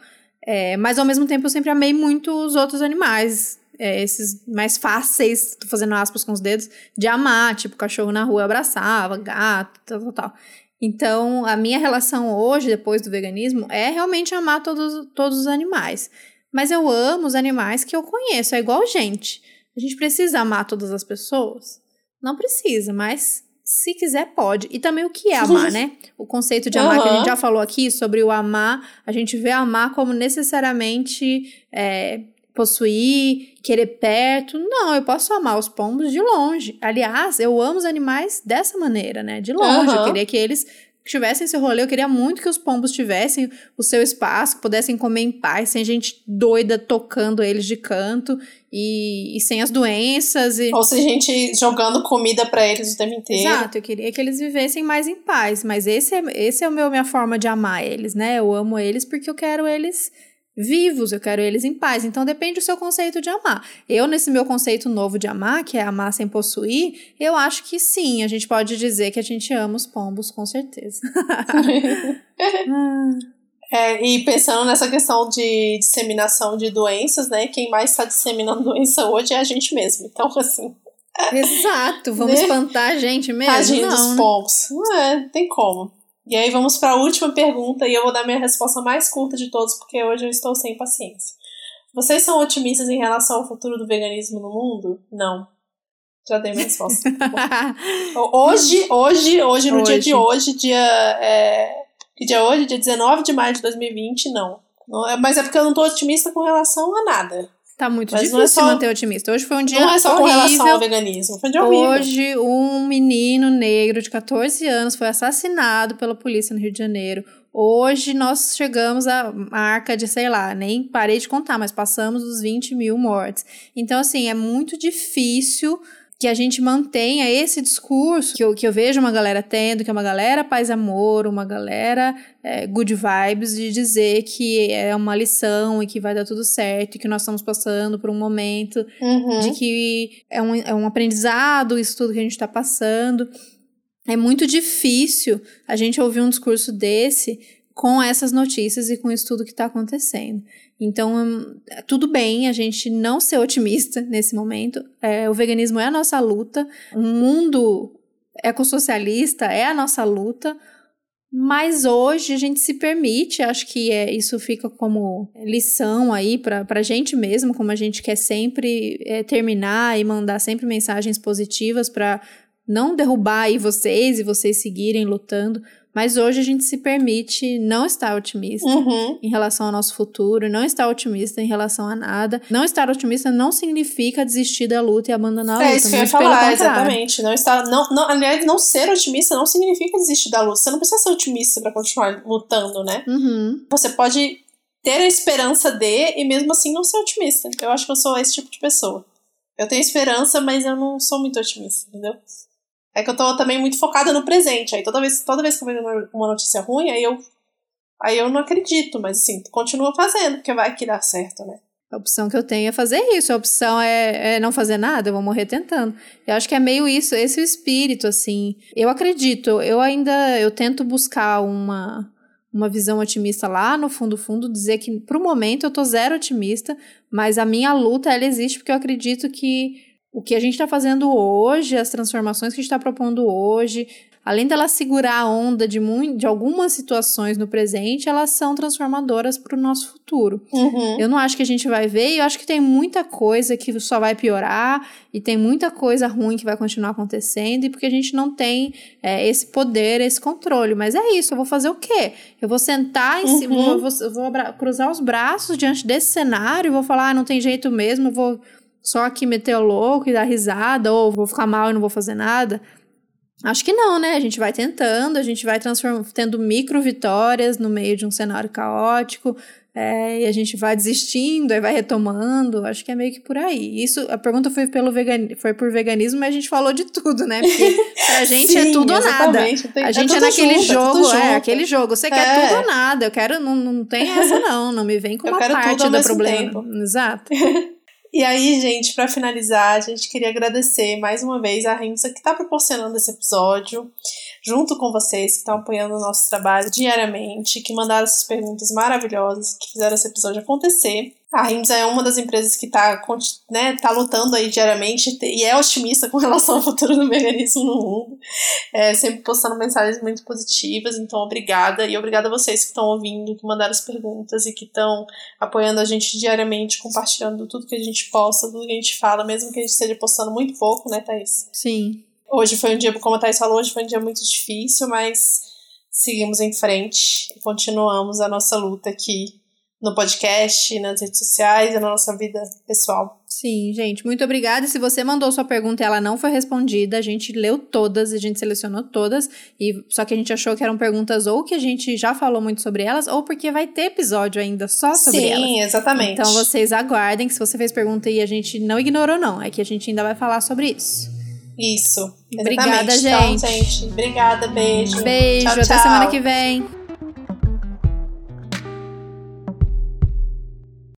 É, mas ao mesmo tempo eu sempre amei muito os outros animais é, esses mais fáceis, tô fazendo aspas com os dedos, de amar, tipo, cachorro na rua abraçava, gato, tal, tal, tal. Então, a minha relação hoje, depois do veganismo, é realmente amar todos, todos os animais. Mas eu amo os animais que eu conheço, é igual gente. A gente precisa amar todas as pessoas? Não precisa, mas se quiser, pode. E também o que é amar, né? O conceito de amar uhum. que a gente já falou aqui sobre o amar, a gente vê amar como necessariamente é, possuir, querer perto. Não, eu posso amar os pombos de longe. Aliás, eu amo os animais dessa maneira, né? De longe. Uhum. Eu queria que eles tivessem seu rolê. Eu queria muito que os pombos tivessem o seu espaço, pudessem comer em paz, sem gente doida tocando eles de canto e, e sem as doenças. E... Ou sem gente jogando comida para eles o tempo inteiro. Exato, eu queria que eles vivessem mais em paz. Mas esse é, esse é o meu, minha forma de amar eles, né? Eu amo eles porque eu quero eles vivos, eu quero eles em paz. Então depende do seu conceito de amar. Eu, nesse meu conceito novo de amar, que é amar sem possuir, eu acho que sim, a gente pode dizer que a gente ama os pombos, com certeza. é, e pensando nessa questão de disseminação de doenças, né? Quem mais está disseminando doença hoje é a gente mesmo. Então, assim. Exato, vamos né? espantar a gente mesmo. Tadinho dos né? pombos. Não é, tem como. E aí vamos para a última pergunta e eu vou dar minha resposta mais curta de todos, porque hoje eu estou sem paciência. Vocês são otimistas em relação ao futuro do veganismo no mundo? Não. Já dei minha resposta. hoje, hoje, hoje, no hoje. dia de hoje, dia. É, que dia é hoje? Dia 19 de maio de 2020, não. não é, mas é porque eu não tô otimista com relação a nada. Tá muito Mas difícil é só, manter otimista. Hoje foi um dia Não é só horrível. com relação ao veganismo, foi um dia horrível. Hoje, um menino negro de 14 anos foi assassinado pela polícia no Rio de Janeiro. Hoje nós chegamos à marca de, sei lá, nem parei de contar, mas passamos dos 20 mil mortes. Então, assim, é muito difícil que a gente mantenha esse discurso que eu, que eu vejo uma galera tendo, que é uma galera paz amor, uma galera é, good vibes, de dizer que é uma lição e que vai dar tudo certo, e que nós estamos passando por um momento uhum. de que é um, é um aprendizado isso tudo que a gente está passando. É muito difícil a gente ouvir um discurso desse com essas notícias e com isso tudo que está acontecendo. Então, hum, tudo bem a gente não ser otimista nesse momento. É, o veganismo é a nossa luta. O mundo ecossocialista é a nossa luta. Mas hoje a gente se permite, acho que é, isso fica como lição aí para a gente mesmo, como a gente quer sempre é, terminar e mandar sempre mensagens positivas para não derrubar aí vocês e vocês seguirem lutando. Mas hoje a gente se permite não estar otimista uhum. em relação ao nosso futuro, não estar otimista em relação a nada. Não estar otimista não significa desistir da luta e abandonar a é luta. É isso que eu ia falar, exatamente. Não estar, não, não, aliás, não ser otimista não significa desistir da luta. Você não precisa ser otimista para continuar lutando, né? Uhum. Você pode ter a esperança de e mesmo assim não ser otimista. Eu acho que eu sou esse tipo de pessoa. Eu tenho esperança, mas eu não sou muito otimista, entendeu? É que eu tô também muito focada no presente. Aí toda vez, toda vez que eu vejo uma notícia ruim, aí eu, aí eu não acredito. Mas assim, continua fazendo, porque vai que dá certo, né? A opção que eu tenho é fazer isso. A opção é, é, não fazer nada, eu vou morrer tentando. Eu acho que é meio isso, esse é o espírito, assim. Eu acredito, eu ainda, eu tento buscar uma, uma visão otimista lá no fundo, fundo, dizer que pro momento eu tô zero otimista, mas a minha luta, ela existe porque eu acredito que o que a gente está fazendo hoje, as transformações que a gente está propondo hoje, além dela segurar a onda de, muito, de algumas situações no presente, elas são transformadoras para o nosso futuro. Uhum. Eu não acho que a gente vai ver, e eu acho que tem muita coisa que só vai piorar, e tem muita coisa ruim que vai continuar acontecendo, e porque a gente não tem é, esse poder, esse controle. Mas é isso, eu vou fazer o quê? Eu vou sentar em uhum. cima, vou, vou, vou cruzar os braços diante desse cenário, vou falar, ah, não tem jeito mesmo, eu vou só aqui meter o louco e dar risada, ou vou ficar mal e não vou fazer nada. Acho que não, né? A gente vai tentando, a gente vai transformando, tendo micro vitórias no meio de um cenário caótico, é, e a gente vai desistindo, aí vai retomando. Acho que é meio que por aí. Isso, a pergunta foi pelo vegan, foi por veganismo, mas a gente falou de tudo, né? Porque pra gente é Sim, é tudo ou nada. Tem, a é gente é, é naquele junto, jogo, é, é aquele jogo. Você quer tudo ou nada. Eu quero, não, não tem essa não. Não me vem com Eu uma parte do problema. Tempo. Exato. E aí, gente, para finalizar, a gente queria agradecer mais uma vez a Renza que está proporcionando esse episódio, junto com vocês que estão apoiando o nosso trabalho diariamente, que mandaram essas perguntas maravilhosas, que fizeram esse episódio acontecer. A Rimsa é uma das empresas que está né, tá lutando aí diariamente e é otimista com relação ao futuro do veganismo no mundo. É, sempre postando mensagens muito positivas, então obrigada. E obrigada a vocês que estão ouvindo, que mandaram as perguntas e que estão apoiando a gente diariamente, compartilhando tudo que a gente posta, tudo que a gente fala, mesmo que a gente esteja postando muito pouco, né, Thaís? Sim. Hoje foi um dia, como a Thaís falou, hoje foi um dia muito difícil, mas seguimos em frente e continuamos a nossa luta aqui no podcast, nas redes sociais e na nossa vida pessoal. Sim, gente, muito obrigada. E se você mandou sua pergunta e ela não foi respondida, a gente leu todas, a gente selecionou todas, e só que a gente achou que eram perguntas ou que a gente já falou muito sobre elas, ou porque vai ter episódio ainda só sobre Sim, elas. Sim, exatamente. Então vocês aguardem que se você fez pergunta e a gente não ignorou, não, é que a gente ainda vai falar sobre isso. Isso. Obrigada, gente. Então, gente. Obrigada, beijo. Beijo, tchau, até tchau. semana que vem.